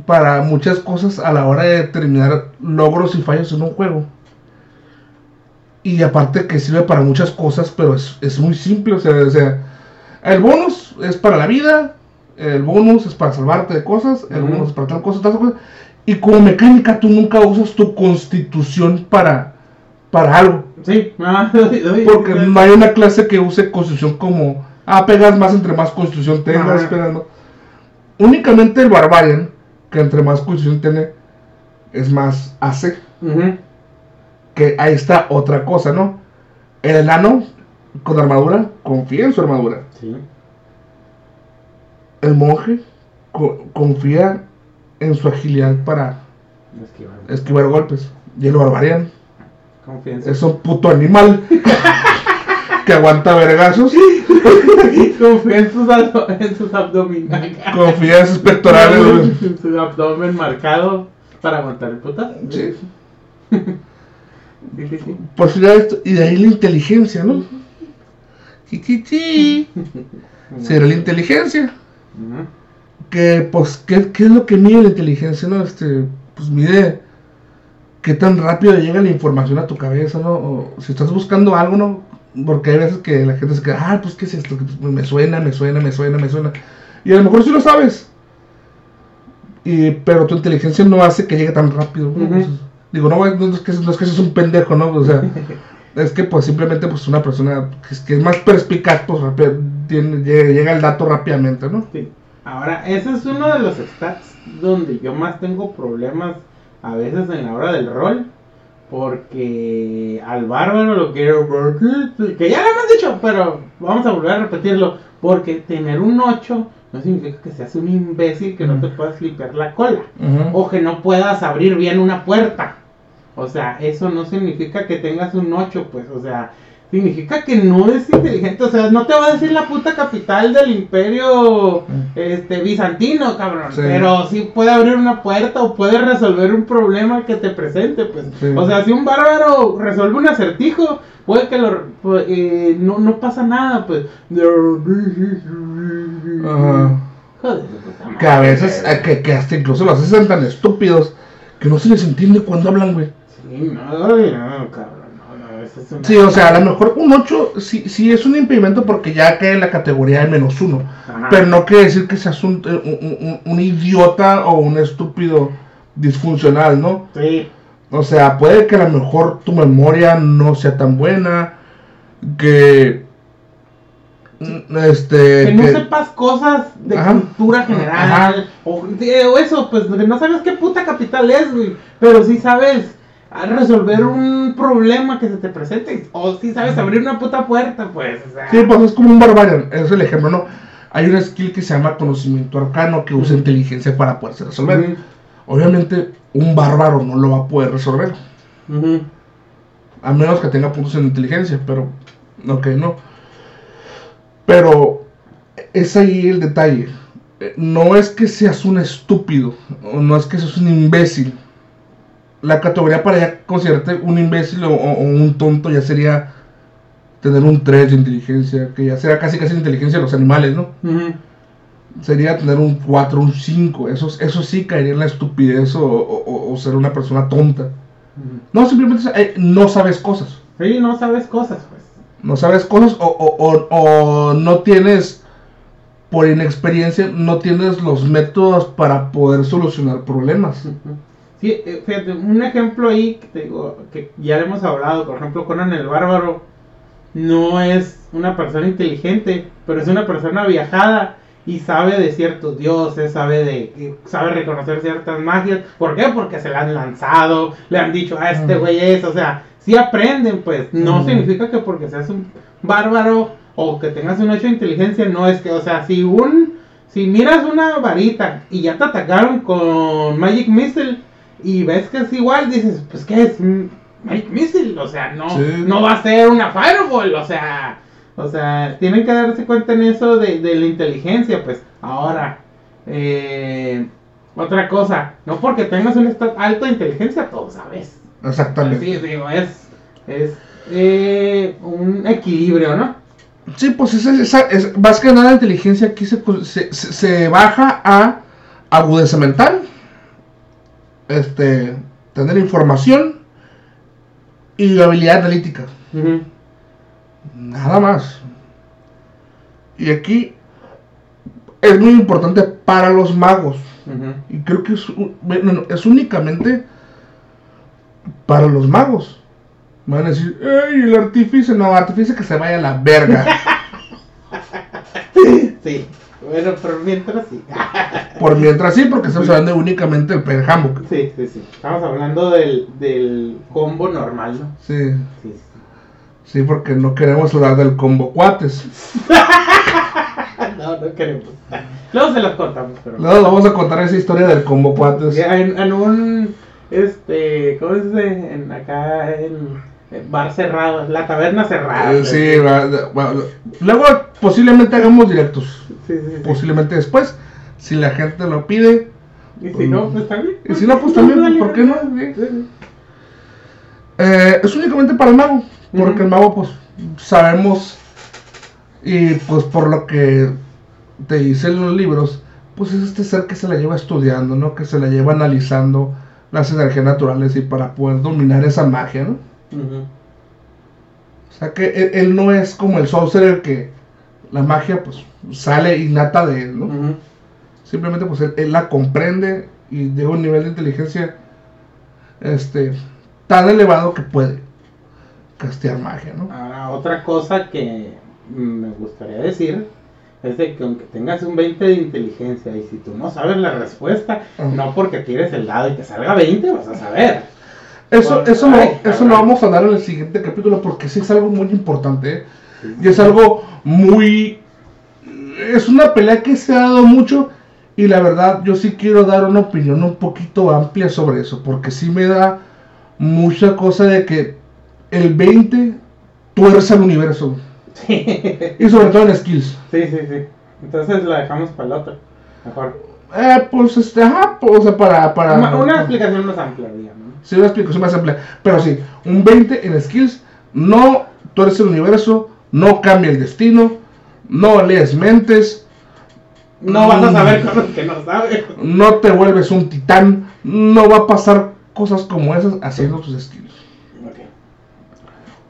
para muchas cosas a la hora de determinar logros y fallos en un juego. Y aparte que sirve para muchas cosas, pero es, es muy simple. O sea, o sea, el bonus es para la vida, el bonus es para salvarte de cosas, el bonus es para tal cosa, tal cosa. Y como mecánica tú nunca usas tu constitución para, para algo. Sí, ah, <laughs> doy- doy- Porque doy- no hay una clase que use constitución como, ah, pegas más entre más constitución tengas, no. Únicamente el Barbarian, que entre más constitución tiene, es más AC. Ujú. Que ahí está otra cosa, ¿no? El enano con armadura confía en su armadura. Sí. El monje co- confía en su agilidad para Esquivar. esquivar golpes. Y el barbarian Confianza. es un puto animal <laughs> que aguanta vergazos. <laughs> Confía en sus, en sus abdominales. Confía en sus pectorales. <laughs> En su abdomen marcado para aguantar el putazo. Sí. Sí, sí, sí. Ya esto- y de ahí la inteligencia, ¿no? Será <laughs> la inteligencia. Que, pues, ¿qué, qué es lo que mide la inteligencia, no? Este, pues mide qué tan rápido llega la información a tu cabeza, ¿no? O si estás buscando algo, ¿no? Porque hay veces que la gente se queda, ah, pues, ¿qué es esto? Pues, me suena, me suena, me suena, me suena. Y a lo mejor sí lo sabes. Y, pero tu inteligencia no hace que llegue tan rápido. digo, no, no es que, no es que seas un pendejo, ¿no? O sea, <laughs> es que pues simplemente pues una persona que es, que es más perspicaz, pues rápido, tiene- llega, llega el dato rápidamente, ¿no? Sí. Ahora, ese es uno de los stats donde yo más tengo problemas a veces en la hora del rol. Porque al bárbaro lo quiero que ya lo hemos dicho, pero vamos a volver a repetirlo. Porque tener un 8 no significa que seas un imbécil que no te puedas limpiar la cola. O que no puedas abrir bien una puerta. O sea, eso no significa que tengas un 8, pues, o sea, significa que no es inteligente. O sea, no te va a decir la puta capital del imperio este, bizantino, cabrón. Sí. Pero sí puede abrir una puerta o puede resolver un problema que te presente, pues. Sí. O sea, si un bárbaro resuelve un acertijo, puede que lo, pues, eh, no, no pasa nada, pues. Ajá. Joder. Que a veces, eh, que, que hasta incluso los hacen tan estúpidos que no se les entiende cuando hablan, güey. Sí, no, cabrón, no, no, eso es una... Sí, o sea, a lo mejor un 8 sí, sí es un impedimento porque ya cae en la categoría de menos uno. Ajá. Pero no quiere decir que seas un, un- un- un idiota o un estúpido disfuncional, ¿no? Sí, O sea, puede que a lo mejor tu memoria no sea tan buena, que... mm, Este... que no que- sepas cosas de Ajá. cultura general, Ajá. o, de- o eso, pues no sabes qué puta capital es, güey, pero sí sabes a resolver un problema que se te presente, o sí sabes abrir una puta puerta, pues, o sea, Sí, pues es como un barbarian, es el ejemplo, ¿no? Hay una skill que se llama conocimiento arcano que usa inteligencia para poderse resolver. Obviamente, un bárbaro no lo va a poder resolver, ujú, a menos que tenga puntos en inteligencia, pero, ok, no. Pero es ahí el detalle. Eh, No es que seas un estúpido, o no es que seas un imbécil. La categoría para ya considerarte un imbécil o, un tonto ya sería tener un 3 de inteligencia, que ya será casi casi la inteligencia de los animales, ¿no? Sería tener un 4, un 5. Eso, eso sí caería en la estupidez o, o- o ser una persona tonta. No, simplemente eh, no sabes cosas. Sí, no sabes cosas, pues. No sabes cosas o, o- o- o no tienes, por inexperiencia, no tienes los métodos para poder solucionar problemas. Sí, eh, fíjate, un ejemplo ahí que te digo, que ya le hemos hablado, por ejemplo, Conan el Bárbaro no es una persona inteligente, pero es una persona viajada y sabe de ciertos dioses, sabe de sabe reconocer ciertas magias. ¿Por qué? Porque se la han lanzado, le han dicho, ah, este Mm. güey es, o sea, sí aprenden, pues, no Mm. significa que porque seas un bárbaro o que tengas un 8 de inteligencia, no es que, o sea, si un si miras una varita y ya te atacaron con Magic Missile y ves que es igual, dices, pues ¿qué es? Magic Missile, o sea, no, Sí. no va a ser una Fireball, o sea, o sea, tienen que darse cuenta en eso de, de la inteligencia, pues. Ahora, eh, otra cosa, no porque tengas un stat alto de inteligencia, todo sabes. Exactamente. Sí, digo, es, es eh, un equilibrio, ¿no? Sí, pues esa, esa- es, más que nada la inteligencia aquí se, se, se- se baja a agudeza mental, este, tener información y habilidad analítica. Nada más. Y aquí es muy importante para los magos. Y creo que bueno, es únicamente para los magos. Me van a decir, ¡Ey, el artífice! No, artífice que se vaya a la verga. <laughs> Sí, bueno, pero mientras sí. <laughs> Por mientras sí, porque estamos hablando únicamente del Pen. Sí, sí, sí. Estamos hablando del, del combo normal, ¿no? Sí, Sí, sí. porque no queremos hablar del combo cuates. <laughs> No, no queremos. Luego se los contamos, pero. Luego vamos a contar esa historia del combo cuates. En, en un. Este. ¿Cómo se dice? En, acá en bar cerrado, la taberna cerrada. Eh, sí, va- va- luego posiblemente hagamos directos. Sí, sí, sí. Posiblemente después, si la gente lo pide. Y si no, pues también. Y si no, pues también, Dale, ¿por qué no? Eh, es únicamente para el mago, porque el mago pues sabemos y pues por lo que te dicen los libros, pues es este ser que se la lleva estudiando, ¿no? Que se la lleva analizando las energías naturales y para poder dominar esa magia, ¿no? O sea que él, él no es como el sorcerer que la magia pues sale innata de él, ¿no? Simplemente pues él, él la comprende y llega a un nivel de inteligencia este tan elevado que puede. castear magia, ¿no? Ahora, otra cosa que me gustaría decir es de que aunque tengas un 20 de inteligencia y si tú no sabes la respuesta, Ajá. no porque tires el dado y te salga 20 vas a saber. Eso, eso, lo, eso lo vamos a hablar en el siguiente capítulo porque sí es algo muy importante. Y es algo muy... Es una pelea que se ha dado mucho y la verdad yo sí quiero dar una opinión un poquito amplia sobre eso porque sí me da mucha cosa de que el 20 tuerce al universo Sí, y sobre todo en skills. sí, sí. sí. Entonces la dejamos para el otro. Mejor. Eh, pues este, ajá, pues, o sea, para... para Una, una explicación más amplia, digamos. ¿No? Sí, una explicación más amplia. Pero sí, un 20 en skills, no tuerce el universo, no cambia el destino, no lees mentes, No vas a Mm. saber con los que no sabes. no te vuelves un titán, no va a pasar cosas como esas haciendo tus skills.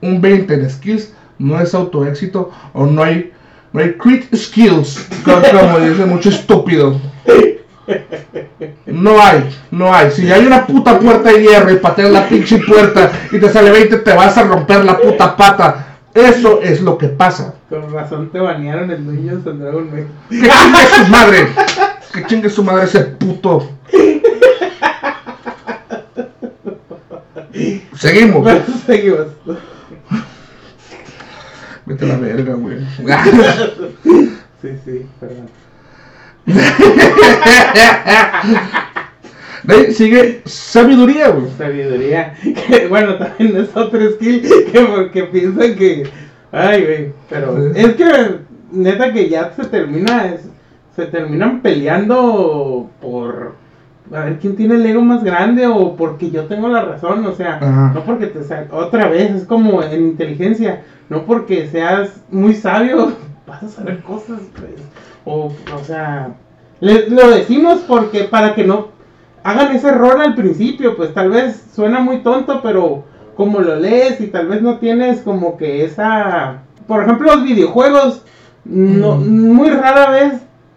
Un 20 en skills no es autoéxito o no hay, no hay crit skills, co- <laughs> como dice mucho estúpido. No hay, no hay. Si hay una puta puerta de hierro y pateas la pinche puerta y te sale 20, te vas a romper la puta pata. Eso es lo que pasa. Con razón te banearon el and Dragons México. Que chingue su madre. Que chingue su madre ese puto. Seguimos. Bueno, seguimos. Vete a la verga, güey. Sí, sí, perdón. Sigue sabiduría, güey. Sabiduría. Que, bueno, también es otro skill que porque piensan que. Ay, güey. Pero es que neta que ya se termina. es- se terminan peleando por. A ver quién tiene el ego más grande o porque yo tengo la razón. O sea, Ajá. no porque te. sa- Otra vez, es como en inteligencia. No porque seas muy sabio, <laughs> vas a saber cosas, pues. O, o sea. le- lo decimos porque para que no hagan ese error al principio, pues tal vez suena muy tonto, pero como lo lees y tal vez no tienes como que esa... Por ejemplo, los videojuegos, no, muy rara vez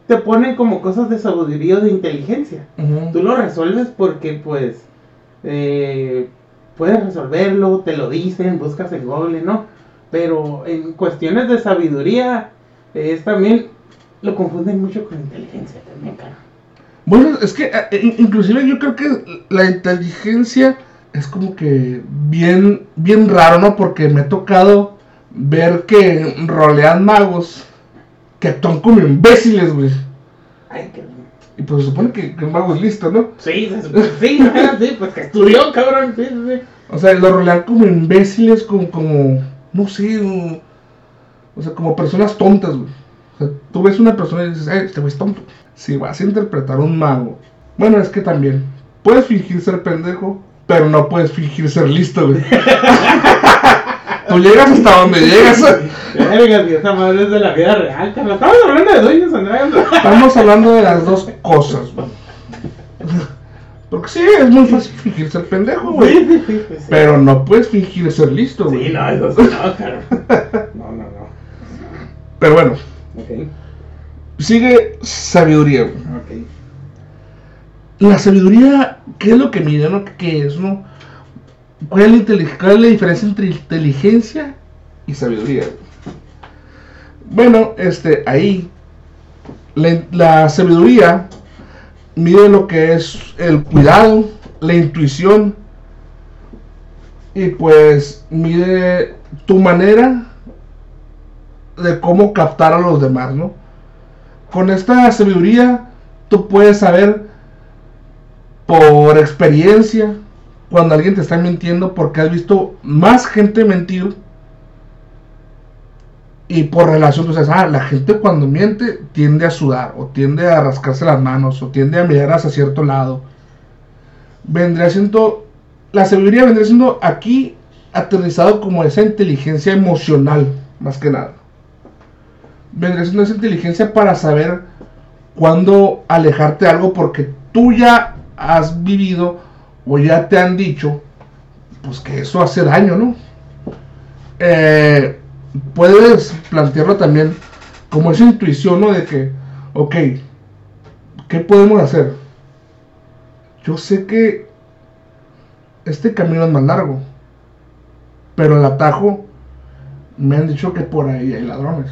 te ponen como cosas de sabiduría o de inteligencia. Tú lo resuelves porque pues eh, puedes resolverlo, te lo dicen, buscas en Google, ¿no? Pero en cuestiones de sabiduría es también lo confunden mucho con inteligencia también, cara. Bueno, es que eh, in- inclusive yo creo que la inteligencia es como que bien, bien raro, ¿no? Porque me ha tocado ver que rolean magos que actúan como imbéciles, güey. Ay, qué Y pues se supone que, que un mago es listo, ¿no? Sí, se supone- sí, <laughs> sí, pues que estudió, cabrón, sí, sí, sí. O sea, lo rolean como imbéciles, como, como no sé, o, o sea, como personas tontas, güey. O sea, tú ves una persona y dices, eh, este güey es tonto. Si vas a interpretar a un mago, bueno, es que también puedes fingir ser pendejo, pero no puedes fingir ser listo, güey. <laughs> tú llegas hasta donde llegas. Verga, si esa madre es de la vida real, cabrón. Estamos hablando de Dungeons and Dragons. Estamos hablando de las dos cosas, güey. Porque sí, es muy fácil fingir ser pendejo, güey. Sí, sí, sí, pues. Pero no puedes fingir ser listo, güey. Sí, no, eso sí, no, cabrón. No, no, no. Pero bueno, Ok, sigue sabiduría, güey. ok. La sabiduría, ¿qué es lo que mide, no? ¿Qué es, no? ¿Cuál es cuál es la diferencia entre inteligencia y sabiduría? Bueno, este, ahí, la, la sabiduría mide lo que es el cuidado, la intuición, y pues mide tu manera de cómo captar a los demás, ¿no? Con esta sabiduría, tú puedes saber por experiencia cuando alguien te está mintiendo porque has visto más gente mentir y por relación tú sabes, ah, la gente cuando miente tiende a sudar o tiende a rascarse las manos o tiende a mirar hacia cierto lado. Vendría siendo, la sabiduría vendría siendo aquí aterrizado como esa inteligencia emocional, más que nada. Vendría siendo esa inteligencia para saber cuándo alejarte algo porque tú ya has vivido o ya te han dicho pues que eso hace daño, ¿no? Eh, puedes plantearlo también como esa intuición, ¿no? De que, ok, ¿qué podemos hacer? Yo sé que este camino es más largo, Pero el atajo, me han dicho que por ahí hay ladrones.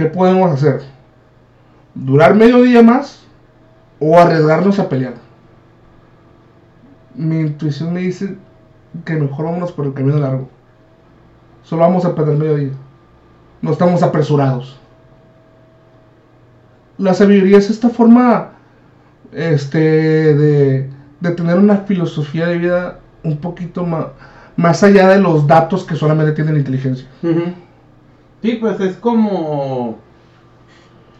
¿Qué podemos hacer? ¿Durar medio día más o arriesgarnos a pelear? Mi intuición me dice que mejor vámonos por el camino largo. Solo vamos a perder medio día. No estamos apresurados. La sabiduría es esta forma este, de, de tener una filosofía de vida un poquito más, más allá de los datos que solamente tienen inteligencia. Sí, pues es como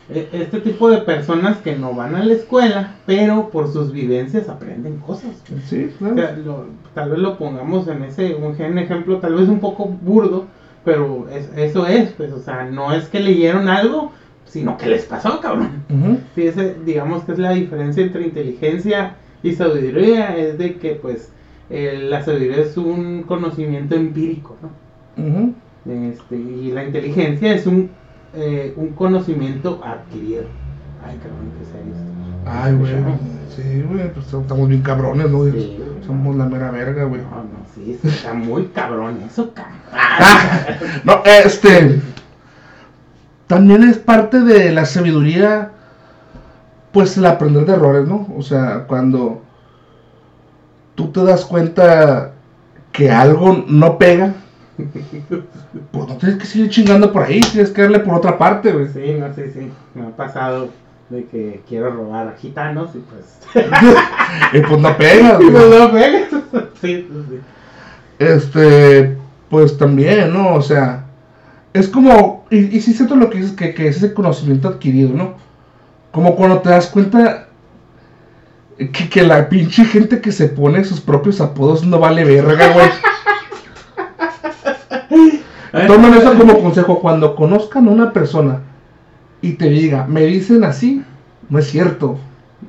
e- este tipo de personas que no van a la escuela, pero por sus vivencias aprenden cosas. Sí, O claro. sea, lo- tal vez lo pongamos en ese un en ejemplo, tal vez un poco burdo, pero es- eso es, pues, o sea, no es que leyeron algo, sino que les pasó, cabrón. Sí, ese, digamos que es la diferencia entre inteligencia y sabiduría, es de que, pues, eh, la sabiduría es un conocimiento empírico, ¿no? ujú. Este, y la inteligencia es un, eh, un conocimiento adquirido. Ay, cabrón, qué serio esto. Ay, güey. Sí, güey, pues estamos bien cabrones, ¿no? Sí. Somos la mera verga, güey. No, no, sí, sí, está muy cabrón eso, cabrón. Ah, no, este. También es parte de la sabiduría, pues el aprender de errores, ¿no? O sea, cuando tú te das cuenta que algo no pega, <laughs> pues no tienes que seguir chingando por ahí, tienes que darle por otra parte, güey. Sí, no sé, sí, me ha pasado de que quiero robar a gitanos y pues... <laughs> Y pues no pega, <laughs> y güey. pues no pegas. Sí, sí, sí. Este, pues también, ¿no? O sea, es como, y, y sí siento lo que dices, que, que es ese conocimiento adquirido, ¿no? Como cuando te das cuenta que, que la pinche gente que se pone sus propios apodos no vale verga, güey. Tomen eso como consejo, cuando conozcan a una persona y te diga, me dicen así, no es cierto.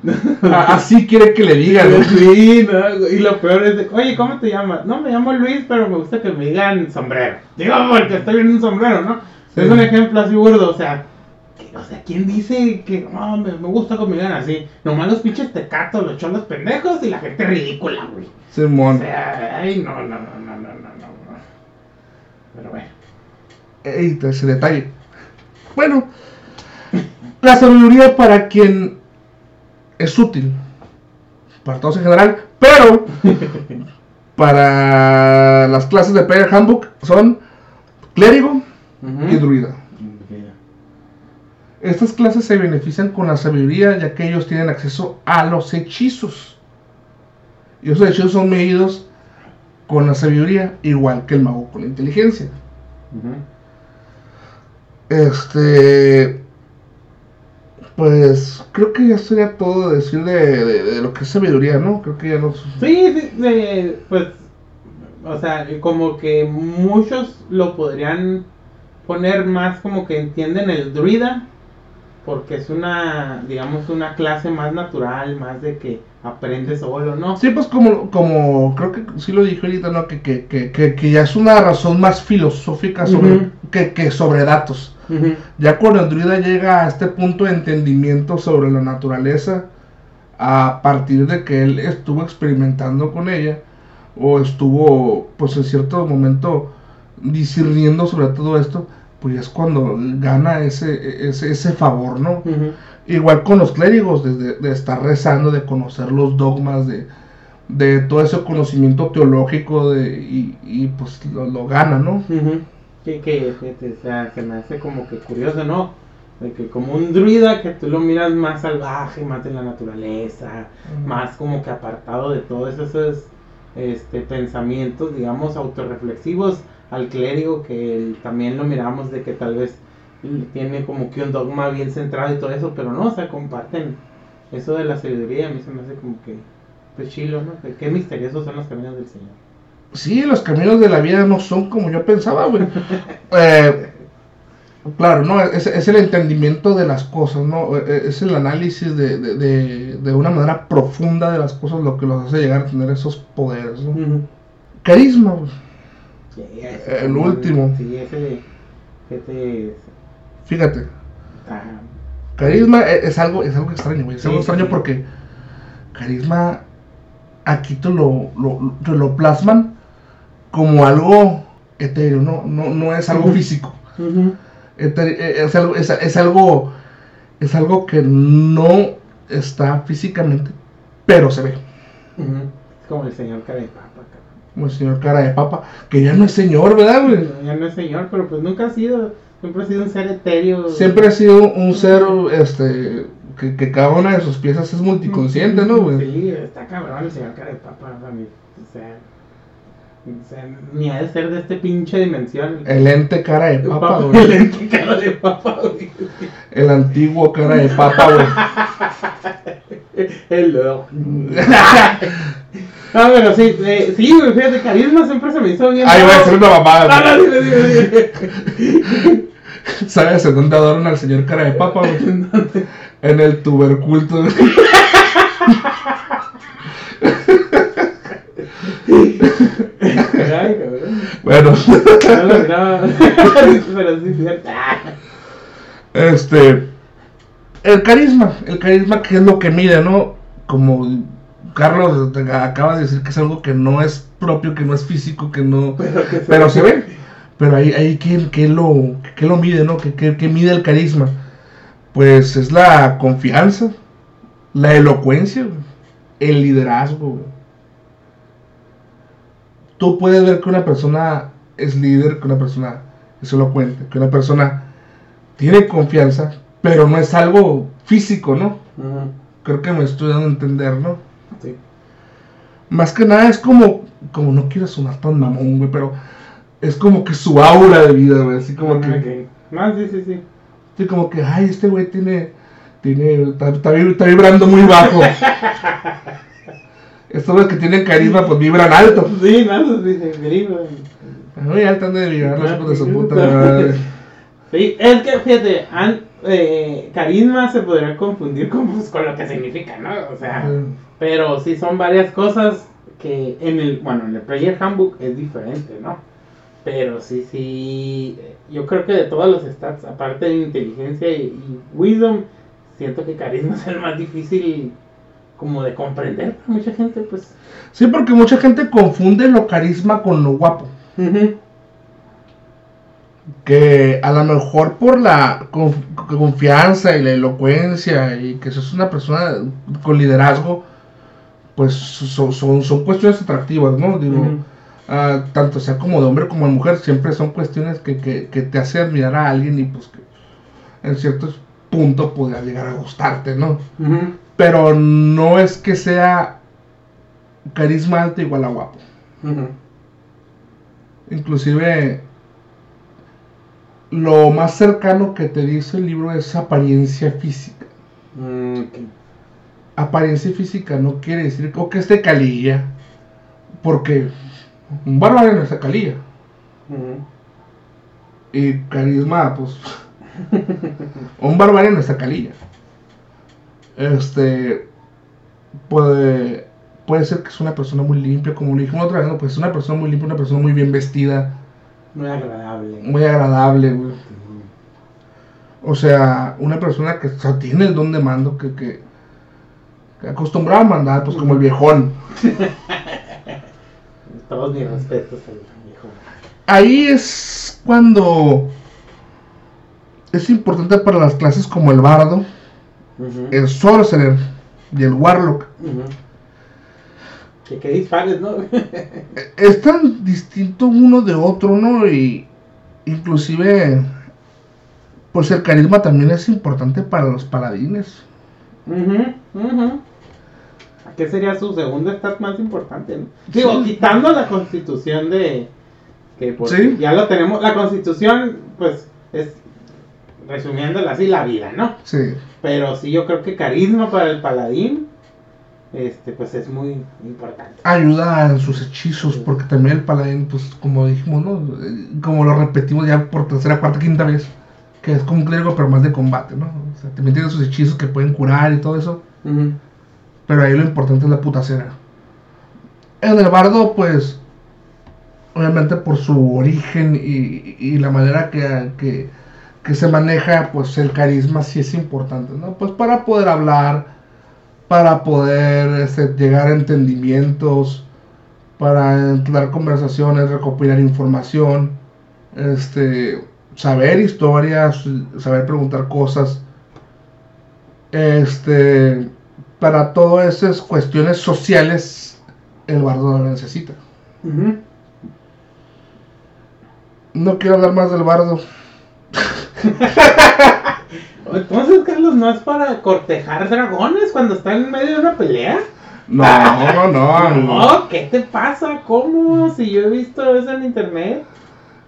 <laughs> Así quiere que le digan. Sí, no, y lo peor es de, oye, ¿cómo te llamas? No, me llamo Luis, pero me gusta que me digan sombrero. Digo, porque estoy en un sombrero, ¿no? Sí. Es un ejemplo así burdo, o sea, que- o sea, ¿quién dice que no, me, me gusta que me digan así? Nomás los pinches tecatos, los cholos pendejos y la gente ridícula, güey. O Simón. sea, ay, no, no, no, no, no. Pero bueno. Ey, ese detalle. Bueno, la sabiduría para quien es útil, para todos en general, pero <laughs> para las clases de Player Handbook son clérigo y druida. Estas clases se benefician con la sabiduría ya que ellos tienen acceso a los hechizos. Y esos hechizos son medidos con la sabiduría, igual que el mago con la inteligencia. Este. Pues creo que ya sería todo de decir de, de- de lo que es sabiduría, ¿no? Creo que ya nos. Sí, sí, de- pues, o sea, como que muchos lo podrían poner más como que entienden el druida, porque es una, digamos, una clase más natural, más de que aprendes solo, ¿no? Sí, pues como, como creo que sí lo dije ahorita, ¿no? Que, que, que, que, que ya es una razón más filosófica sobre, que, que sobre datos. Ya cuando el druida llega a este punto de entendimiento sobre la naturaleza, a partir de que él estuvo experimentando con ella, o estuvo, pues en cierto momento, discerniendo sobre todo esto, pues ya es cuando gana ese, ese, ese favor, ¿no? Igual con los clérigos, desde de estar rezando, de conocer los dogmas, de, de todo ese conocimiento teológico, de, y, y pues lo, lo gana, ¿no? Ujú. Que, que, o sea, se me hace como que curioso, ¿no? De que como un druida que tú lo miras más salvaje, más de la naturaleza, más como que apartado de todos esos este, pensamientos, digamos, autorreflexivos, al clérigo que él- también lo miramos de que tal vez tiene como que un dogma bien centrado y todo eso, pero no, o sea, comparten eso de la sabiduría, a mí se me hace como que, pues chilo, ¿no? Qué misteriosos son los caminos del Señor. Sí, los caminos de la vida no son como yo pensaba, güey. <laughs> Eh, claro, ¿no? Es, es el entendimiento de las cosas, ¿no? Eh, Es el análisis de, de, de, de una manera profunda de las cosas lo que los hace llegar a tener esos poderes, ¿no? Carisma, güey. Sí, ese El último. Sí, ese, ese Fíjate, está- carisma e- es algo, es algo extraño, güey. Es Sí, algo extraño porque carisma aquí te lo, lo, te lo plasman como algo etéreo, no, no, no es algo físico. Ujú. Etere- eh, Es algo, es, es algo, es algo que no está físicamente, pero se ve. Ujú. Es como el señor cabrón. Como el señor cara de papa, que ya no es señor, ¿verdad, güey? Ya no es señor, pero pues nunca ha sido. Siempre ha sido un ser etéreo. Siempre ha sido un ser, este, que, que cada una de sus piezas es multiconsciente, ¿no, güey? Sí, está cabrón el señor cara de papa, mí, O sea, o sea, ni ha de ser de este pinche dimensión. El ente cara de papa, Papa, güey. el ente cara de papa, güey. El antiguo cara de papa, güey. <laughs> El <laughs> <laughs> Ah, pero sí, eh, sí, güey, fíjate, carisma siempre se me hizo bien. Ahí voy a hacer una Ah, mamada. no, güey. dime, dime, dime. <laughs> ¿Sabes en dónde adoran al señor cara de papa, güey? <laughs> En el tuberculto. güey. Ay, cabrón. Bueno, No lo. Pero sí, cierto. Este. El carisma. El carisma, que es lo que mide, ¿no? Como Carlos acaba de decir que es algo que no es propio, que no es físico, que no. <laughs> Pero que se Pero se ve. Pero ahí, ahí ¿quién, quién lo, qué lo mide, no? ¿Qué, qué, qué mide el carisma? Pues es la confianza, la elocuencia, el liderazgo. Tú puedes ver que una persona es líder, que una persona es elocuente, que una persona tiene confianza, pero no es algo físico, ¿no? Creo que me estoy dando a entender, ¿no? Sí. Más que nada es como, como no quiero sonar tan mamón, güey, pero es como que su aura de vida, güey, así como que, Ok. No, sí, sí, sí. así como que, ay, este güey tiene, tiene, está, está vib- está vibrando muy bajo. <laughs> Estos güeyes que tienen carisma, pues vibran alto. Sí, no, sí, sí, gringo. Muy alto han de vibrar los hijos de su puta madre. Sí, es que fíjate, an- eh, carisma se podría confundir con, pues, con lo que significa, ¿no? O sea, pero sí son varias cosas que en el, bueno, en el Player Handbook es diferente, ¿no? Pero sí, sí, yo creo que de todos los stats, aparte de inteligencia y, y wisdom, siento que carisma <laughs> es el más difícil como de comprender para mucha gente, pues. Sí, porque mucha gente confunde lo carisma con lo guapo. que a lo mejor por la confianza y la elocuencia y que sos una persona con liderazgo, pues son, son, son cuestiones atractivas, ¿no? Digo, ah, tanto sea como de hombre como de mujer, siempre son cuestiones que, que, que te hacen admirar a alguien y pues que en ciertos puntos podría llegar a gustarte, ¿no? Pero no es que sea carisma alto igual a guapo. Inclusive lo más cercano que te dice el libro es apariencia física. Mm. Apariencia física no quiere decir o que esté calilla, porque un bárbaro no está calilla. Y carisma, pues. <laughs> un bárbaro no está calilla. Este. Puede. Puede ser que es una persona muy limpia, como lo dijimos otra vez, ¿no? pues es una persona muy limpia, una persona muy bien vestida, Muy agradable. muy agradable, güey. O sea, una persona que o sea, tiene el don de mando, que, que, que acostumbrado a mandar, pues como el viejón. <laughs> Todos mis respetos al viejo. Ahí es cuando es importante para las clases como el bardo, el sorcerer y el warlock. Ujú. Que qué dispares, ¿no? <laughs> Es tan distinto uno de otro, ¿no? Y inclusive, pues el carisma también es importante para los paladines. Ujú, ujú. ¿Qué sería su segundo stat más importante? no? Digo, Sí. quitando la constitución de. Que pues, Sí. ya lo tenemos. La constitución, pues, es. Resumiéndola así, la vida, ¿no? Sí. Pero sí, yo creo que carisma para el paladín. Este, pues es muy importante. ayuda en sus hechizos, porque también el paladín, pues como dijimos, ¿no? Como lo repetimos ya por tercera, cuarta, quinta vez, que es como un clérigo, pero más de combate, ¿no? O sea, también tiene sus hechizos que pueden curar y todo eso, pero ahí lo importante es la putacera. En el bardo, pues, obviamente por su origen y, y la manera que, que, que se maneja, pues el carisma sí es importante, ¿no? Pues para poder hablar, para poder este, llegar a entendimientos, para entrar conversaciones, recopilar información, este, saber historias, saber preguntar cosas, este, para todas esas cuestiones sociales, el bardo lo necesita. No quiero hablar más del bardo. <laughs> Entonces, Carlos, ¿no es para cortejar dragones cuando están en medio de una pelea? No, no, no. <laughs> No, ¿qué te pasa? ¿Cómo? Si yo he visto eso en internet.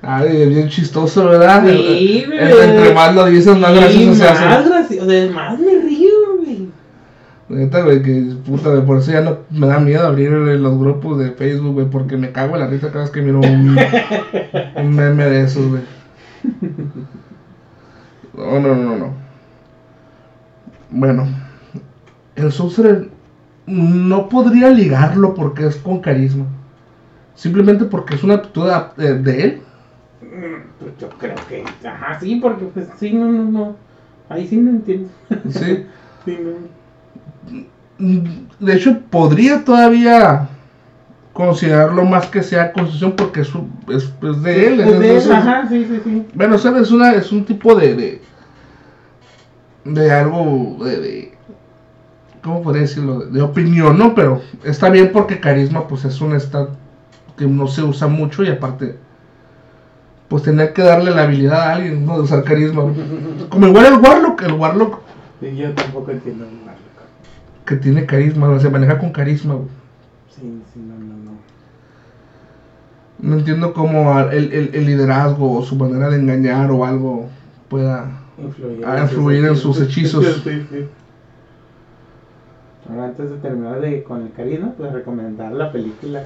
Ay, bien chistoso, ¿verdad? Sí, El- güey. Entre más lo dices, más Sí, gracioso se más hace. gracioso, además me río, güey. Neta, güey, que puta, güey, por eso ya no me da miedo abrir los grupos de Facebook, güey, porque me cago en la risa cada vez que miro un, <laughs> un meme de esos, güey. No, no, no, no. Bueno, el Sorcerer no podría ligarlo porque es con carisma. Simplemente porque es una aptitud de, de él. Mm, Pues yo creo que, ajá, sí, porque pues sí, no, no, no. Ahí sí no entiendo. Sí. <laughs> Sí, no. De hecho, podría todavía considerarlo más que sea concesión porque es, es, es de él. Es de él, ajá, sí, sí, sí. Bueno, ¿sabes? Es, una, es un tipo de, de. De algo. de. de- ¿Cómo podría decirlo? De opinión, ¿no? Pero está bien porque carisma, pues es un stat que no se usa mucho y aparte. Pues tener que darle la habilidad a alguien, ¿no? De usar carisma. Como igual el Warlock, el Warlock Sí, yo tampoco entiendo nada. que tiene carisma, o se maneja con carisma, güey. Sí, sí, no, no, no. No entiendo cómo el, el- el liderazgo o su manera de engañar o algo pueda. Influir, A influir en sus hechizos. <laughs> Sí, sí. Ahora, antes de terminar de, con el carisma, pues recomendar la película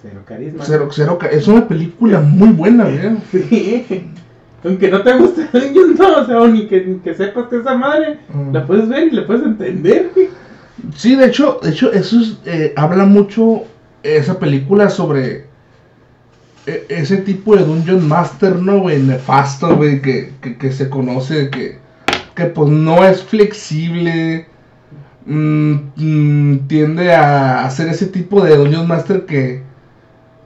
Cero Carisma. Cero, cero, es una película muy buena, güey. <laughs> Sí. Aunque no te guste <laughs> yo no, o sea, o ni que, ni que sepas que esa madre Mm. la puedes ver y la puedes entender, güey. Sí, de hecho, de hecho, eso es, eh, habla mucho esa película sobre ese tipo de Dungeon Master, ¿no, güey? Nefasto, güey, que, que, que se conoce, que, que pues no es flexible, mm, mm, tiende a hacer ese tipo de Dungeon Master que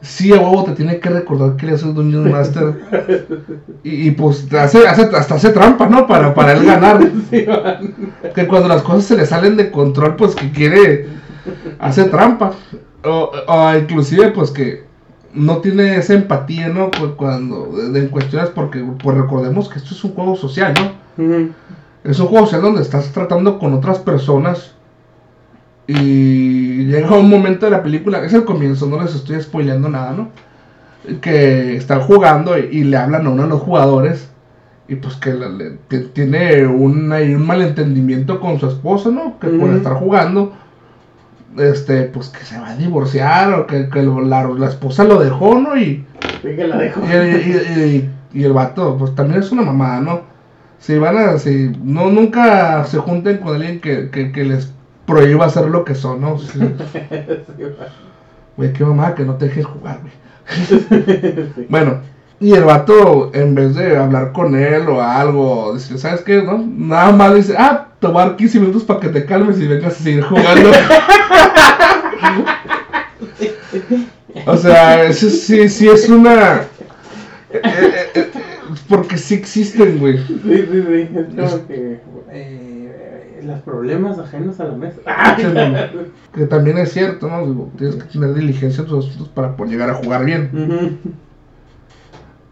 sí a huevo te tiene que recordar que eres un Dungeon Master <laughs> y, y, pues hace, hace- hasta hace trampa, ¿no? Para, para él ganar. <laughs> Sí. Que cuando las cosas se le salen de control, pues que quiere hacer trampa. O, o inclusive, pues que no tiene esa empatía, ¿no? Cuando, en cuestiones, porque pues recordemos que esto es un juego social, ¿no? Ujú. Es un juego social donde estás tratando con otras personas y llega un momento de la película, es el comienzo, no les estoy spoileando nada, ¿no? Que están jugando y, y le hablan a uno de los jugadores y pues que la- le- que tiene un, ahí un malentendimiento con su esposa, ¿no? Que por Ujú. estar jugando, este, pues que se va a divorciar o que, que lo- la, la esposa lo dejó, ¿no? Y, Sí, que la dejo. y, y- y- y el vato, pues también es una mamada, ¿no? Si van a, si no, nunca se junten con alguien que, que, que les prohíba hacer lo que son, ¿no? <laughs> Man. Güey, qué mamada que no te dejes jugar, güey. Bueno, y el vato, en vez de hablar con él o algo, dice, ¿sabes qué? No? Nada más dice, ah, tomar 15 minutos para que te calmes y vengas a seguir jugando. <laughs> o sea, eso sí, sí es una... eh, eh, eh, porque sí existen, güey. Sí, sí, sí. Es como que. Los problemas ajenos a la mesa. Que también es cierto, ¿no? Digo, tienes que tener diligencia en tus asuntos para poder llegar a jugar bien.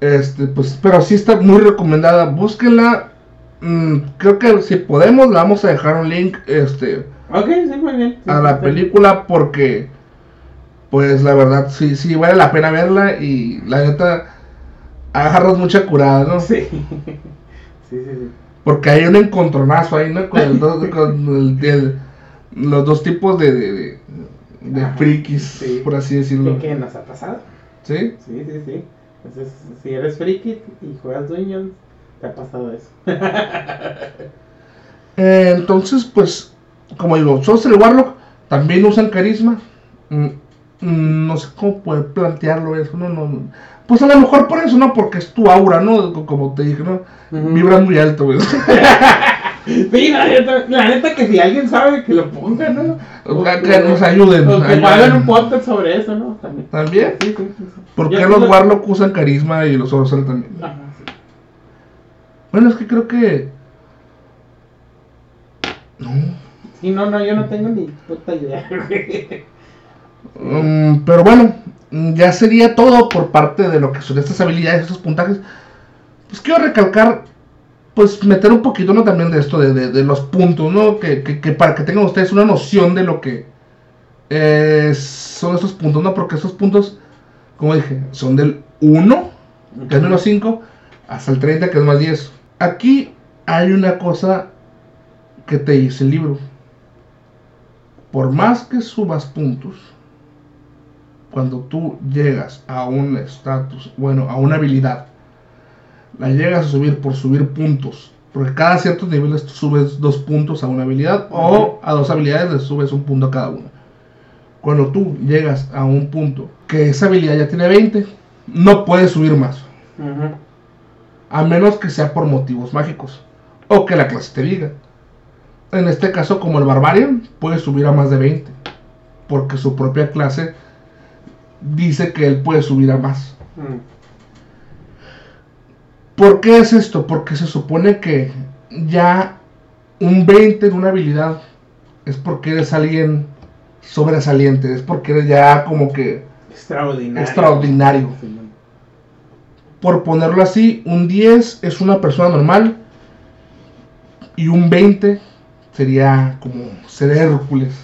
Este, pues, pero sí está muy recomendada. Búsquenla. Mm, creo que si podemos, le vamos a dejar un link este, Ok, sí, muy bien. Sí, a la película porque, pues, la verdad, sí, sí vale la pena verla y la neta, agarras mucha curada, ¿no? Sí. <laughs> Sí, sí, sí. Porque hay un encontronazo ahí, ¿no? Con, el dos- <laughs> con el- el- los dos tipos de, de, de- de Ajá, frikis, sí. por así decirlo. ¿Qué, qué nos ha pasado? ¿Sí? Sí, sí, sí. Entonces, si eres friki y juegas Dungeons, te ha pasado eso. <laughs> Eh, entonces, pues, como digo, Sorcerer Warlock también usan carisma. Mm, mm, no sé cómo poder plantearlo eso, no, no. no. Pues a lo mejor por eso, ¿no? Porque es tu aura, ¿no? Co- Como te dije, ¿no? Vibras muy alto, güey. <laughs> Sí, la neta, la neta que si alguien sabe que lo ponga, ¿no? O sea, que nos ayuden. O que hagan un podcast sobre eso, ¿no? También. ¿También? Sí, sí. ¿Por qué los lo- Warlock usan carisma y los Orsal también? Ajá, sí. Bueno, es que creo que. No. Sí, no, no, yo no tengo ni puta idea. <laughs> Mm, pero bueno, ya sería todo por parte de lo que son estas habilidades, estos puntajes. Pues quiero recalcar, pues meter un poquito ¿no? también de esto, de, de- de los puntos, ¿no? Que, que- que para que tengan ustedes una noción de lo que eh, son estos puntos, ¿no? Porque estos puntos, como dije, son del 1, que es menos 5, hasta el 30, que es más 10. Aquí hay una cosa que te dice el libro. Por más que subas puntos, cuando tú llegas a un estatus, bueno, a una habilidad, la llegas a subir por subir puntos, porque cada ciertos niveles tú subes dos puntos a una habilidad o a dos habilidades le subes un punto a cada una. Cuando tú llegas a un punto que esa habilidad ya tiene 20, no puedes subir más, a menos que sea por motivos mágicos o que la clase te diga. En este caso, como el Barbarian, puede subir a más de 20, porque su propia clase dice que él puede subir a más. Mm. ¿Por qué es esto? Porque se supone que ya un 20 en una habilidad es porque eres alguien sobresaliente, es porque eres ya como que Extraordinario. extraordinario. Por ponerlo así, un 10 es una persona normal y un 20 sería como ser Hércules.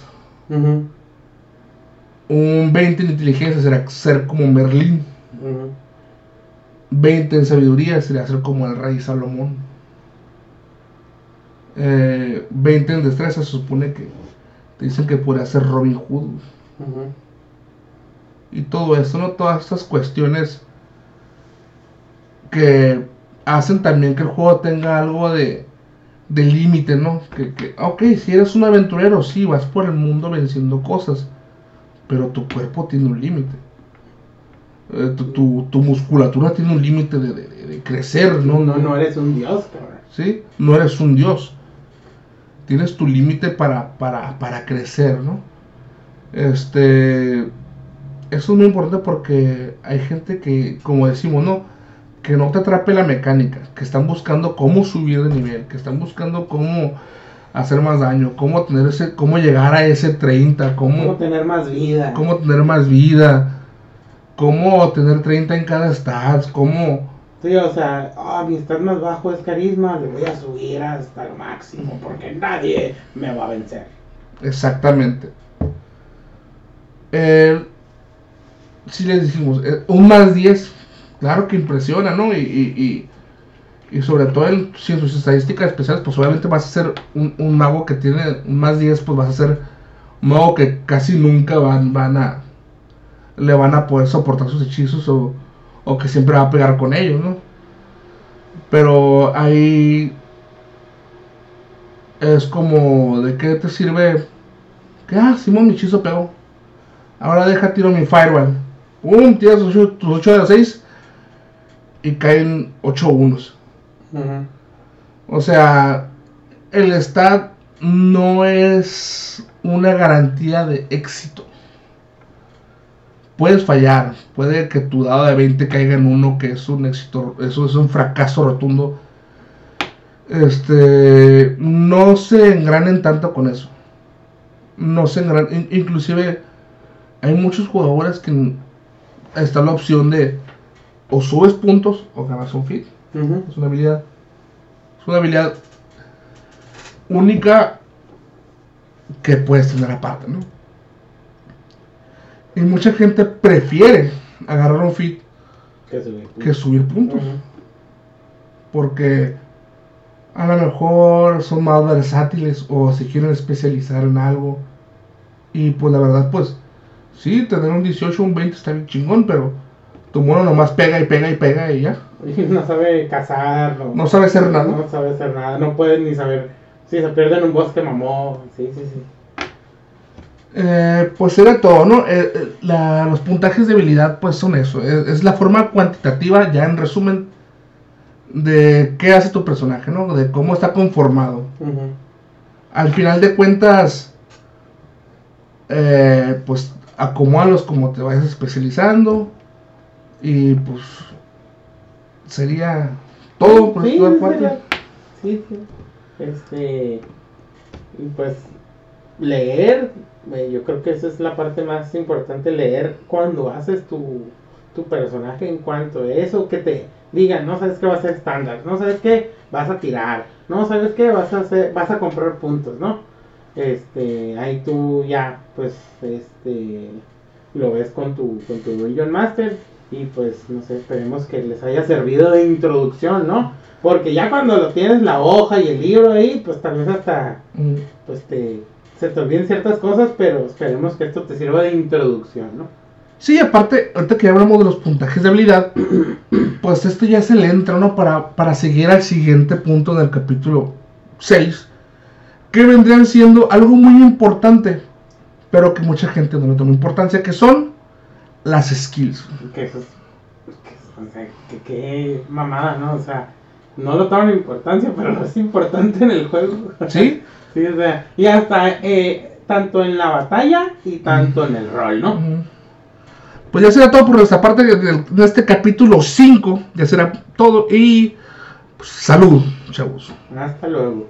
Un 20 en inteligencia será ser como Merlín. Ujú. 20 en sabiduría sería ser como el rey Salomón. Eh, 20 en destreza se supone que te dicen que podría ser Robin Hood. Y todo esto, ¿no? Todas estas cuestiones que hacen también que el juego tenga algo de, de límite, ¿no? Que, que, ok, si eres un aventurero, sí, vas por el mundo venciendo cosas, pero tu cuerpo tiene un límite. Eh, tu, tu- tu musculatura tiene un límite de, de- de- de crecer, ¿no? No, no eres un dios, cabrón. ¿sí? No eres un dios. Tienes tu límite para, para, para crecer, ¿no? Este. Eso es muy importante porque hay gente que, como decimos, ¿no? Que no te atrape la mecánica, que están buscando cómo subir de nivel, que están buscando cómo hacer más daño, cómo tener ese, cómo llegar a ese 30, Cómo cómo, tener más vida. cómo tener más vida, cómo tener 30 en cada stats, cómo Sí, o sea, ah, mi stat más bajo es carisma, le voy a subir hasta el máximo porque nadie me va a vencer. Exactamente. Eh, si les dijimos, eh, un más 10, claro que impresiona, ¿no? Y, y, y, y sobre todo en, si sus estadísticas especiales, pues obviamente vas a ser un, un mago que tiene más 10, pues vas a ser un mago que casi nunca van, van a, le van a poder soportar sus hechizos o, o que siempre va a pegar con ellos, ¿no? Pero ahí es como, ¿de qué te sirve? Que, ah, Simón, mi hechizo pegó. Ahora deja tiro mi Fireball. Pum, tiras tus 8, tus ocho de 6 y caen 8 unos. O sea, el stat no es una garantía de éxito. Puedes fallar, puede que tu dado de 20 caiga en uno, que es un éxito, eso es un fracaso rotundo. Este, no se engranen tanto con eso. No se engranen, in- inclusive hay muchos jugadores que está la opción de o subes puntos o ganas un fit. Ujú. Es una habilidad. Es una habilidad única que puedes tener aparte, ¿no? Y mucha gente prefiere agarrar un fit Que subir. que subir puntos. Porque a lo mejor son más versátiles o se quieren especializar en algo. Y pues la verdad, pues, sí, tener un 18 o un 20 está bien chingón, pero tu mono nomás pega y pega y pega y ya. Y No sabe cazar, no, No sabe hacer nada. no sabe hacer nada, no puede ni saber si se pierde en un bosque mamó. Sí, sí, sí. Eh, pues era todo, ¿no? Eh, eh, la- los puntajes de habilidad pues son eso, es, es la forma cuantitativa, ya en resumen, de qué hace tu personaje, ¿no? De cómo está conformado. Al final de cuentas, eh, pues acomódalos como te vayas especializando y pues sería todo por Sí, esta sí, parte. sí, sí. Este, y pues leer, eh, yo creo que esa es la parte más importante, leer cuando haces tu, tu personaje en cuanto a eso, que te digan, no sabes qué va a ser estándar, no sabes qué vas a tirar, no sabes qué vas a hacer, vas a comprar puntos, ¿no? Este, ahí tú ya, pues, este, lo ves con tu, con tu Dungeon Master y pues, no sé, esperemos que les haya servido de introducción, ¿no? Porque ya cuando lo tienes la hoja y el libro ahí, pues tal vez hasta, Mm. pues te, se te olviden ciertas cosas, pero esperemos que esto te sirva de introducción, ¿no? Sí, aparte, ahorita que ya hablamos de los puntajes de habilidad, <clears throat> pues esto ya se le entra, ¿no? Para, para seguir al siguiente punto del capítulo 6, que vendrían siendo algo muy importante, pero que mucha gente no le toma importancia, que son las skills. Que eso es, que, o sea, que, que mamada, ¿no? O sea, no lo toman importancia, pero es importante en el juego. ¿Sí? <laughs> Sí, o sea, y hasta eh, tanto en la batalla y tanto en el rol, ¿no? Pues ya será todo por nuestra parte de este capítulo 5, ya será todo y pues, salud, chavos. Hasta luego.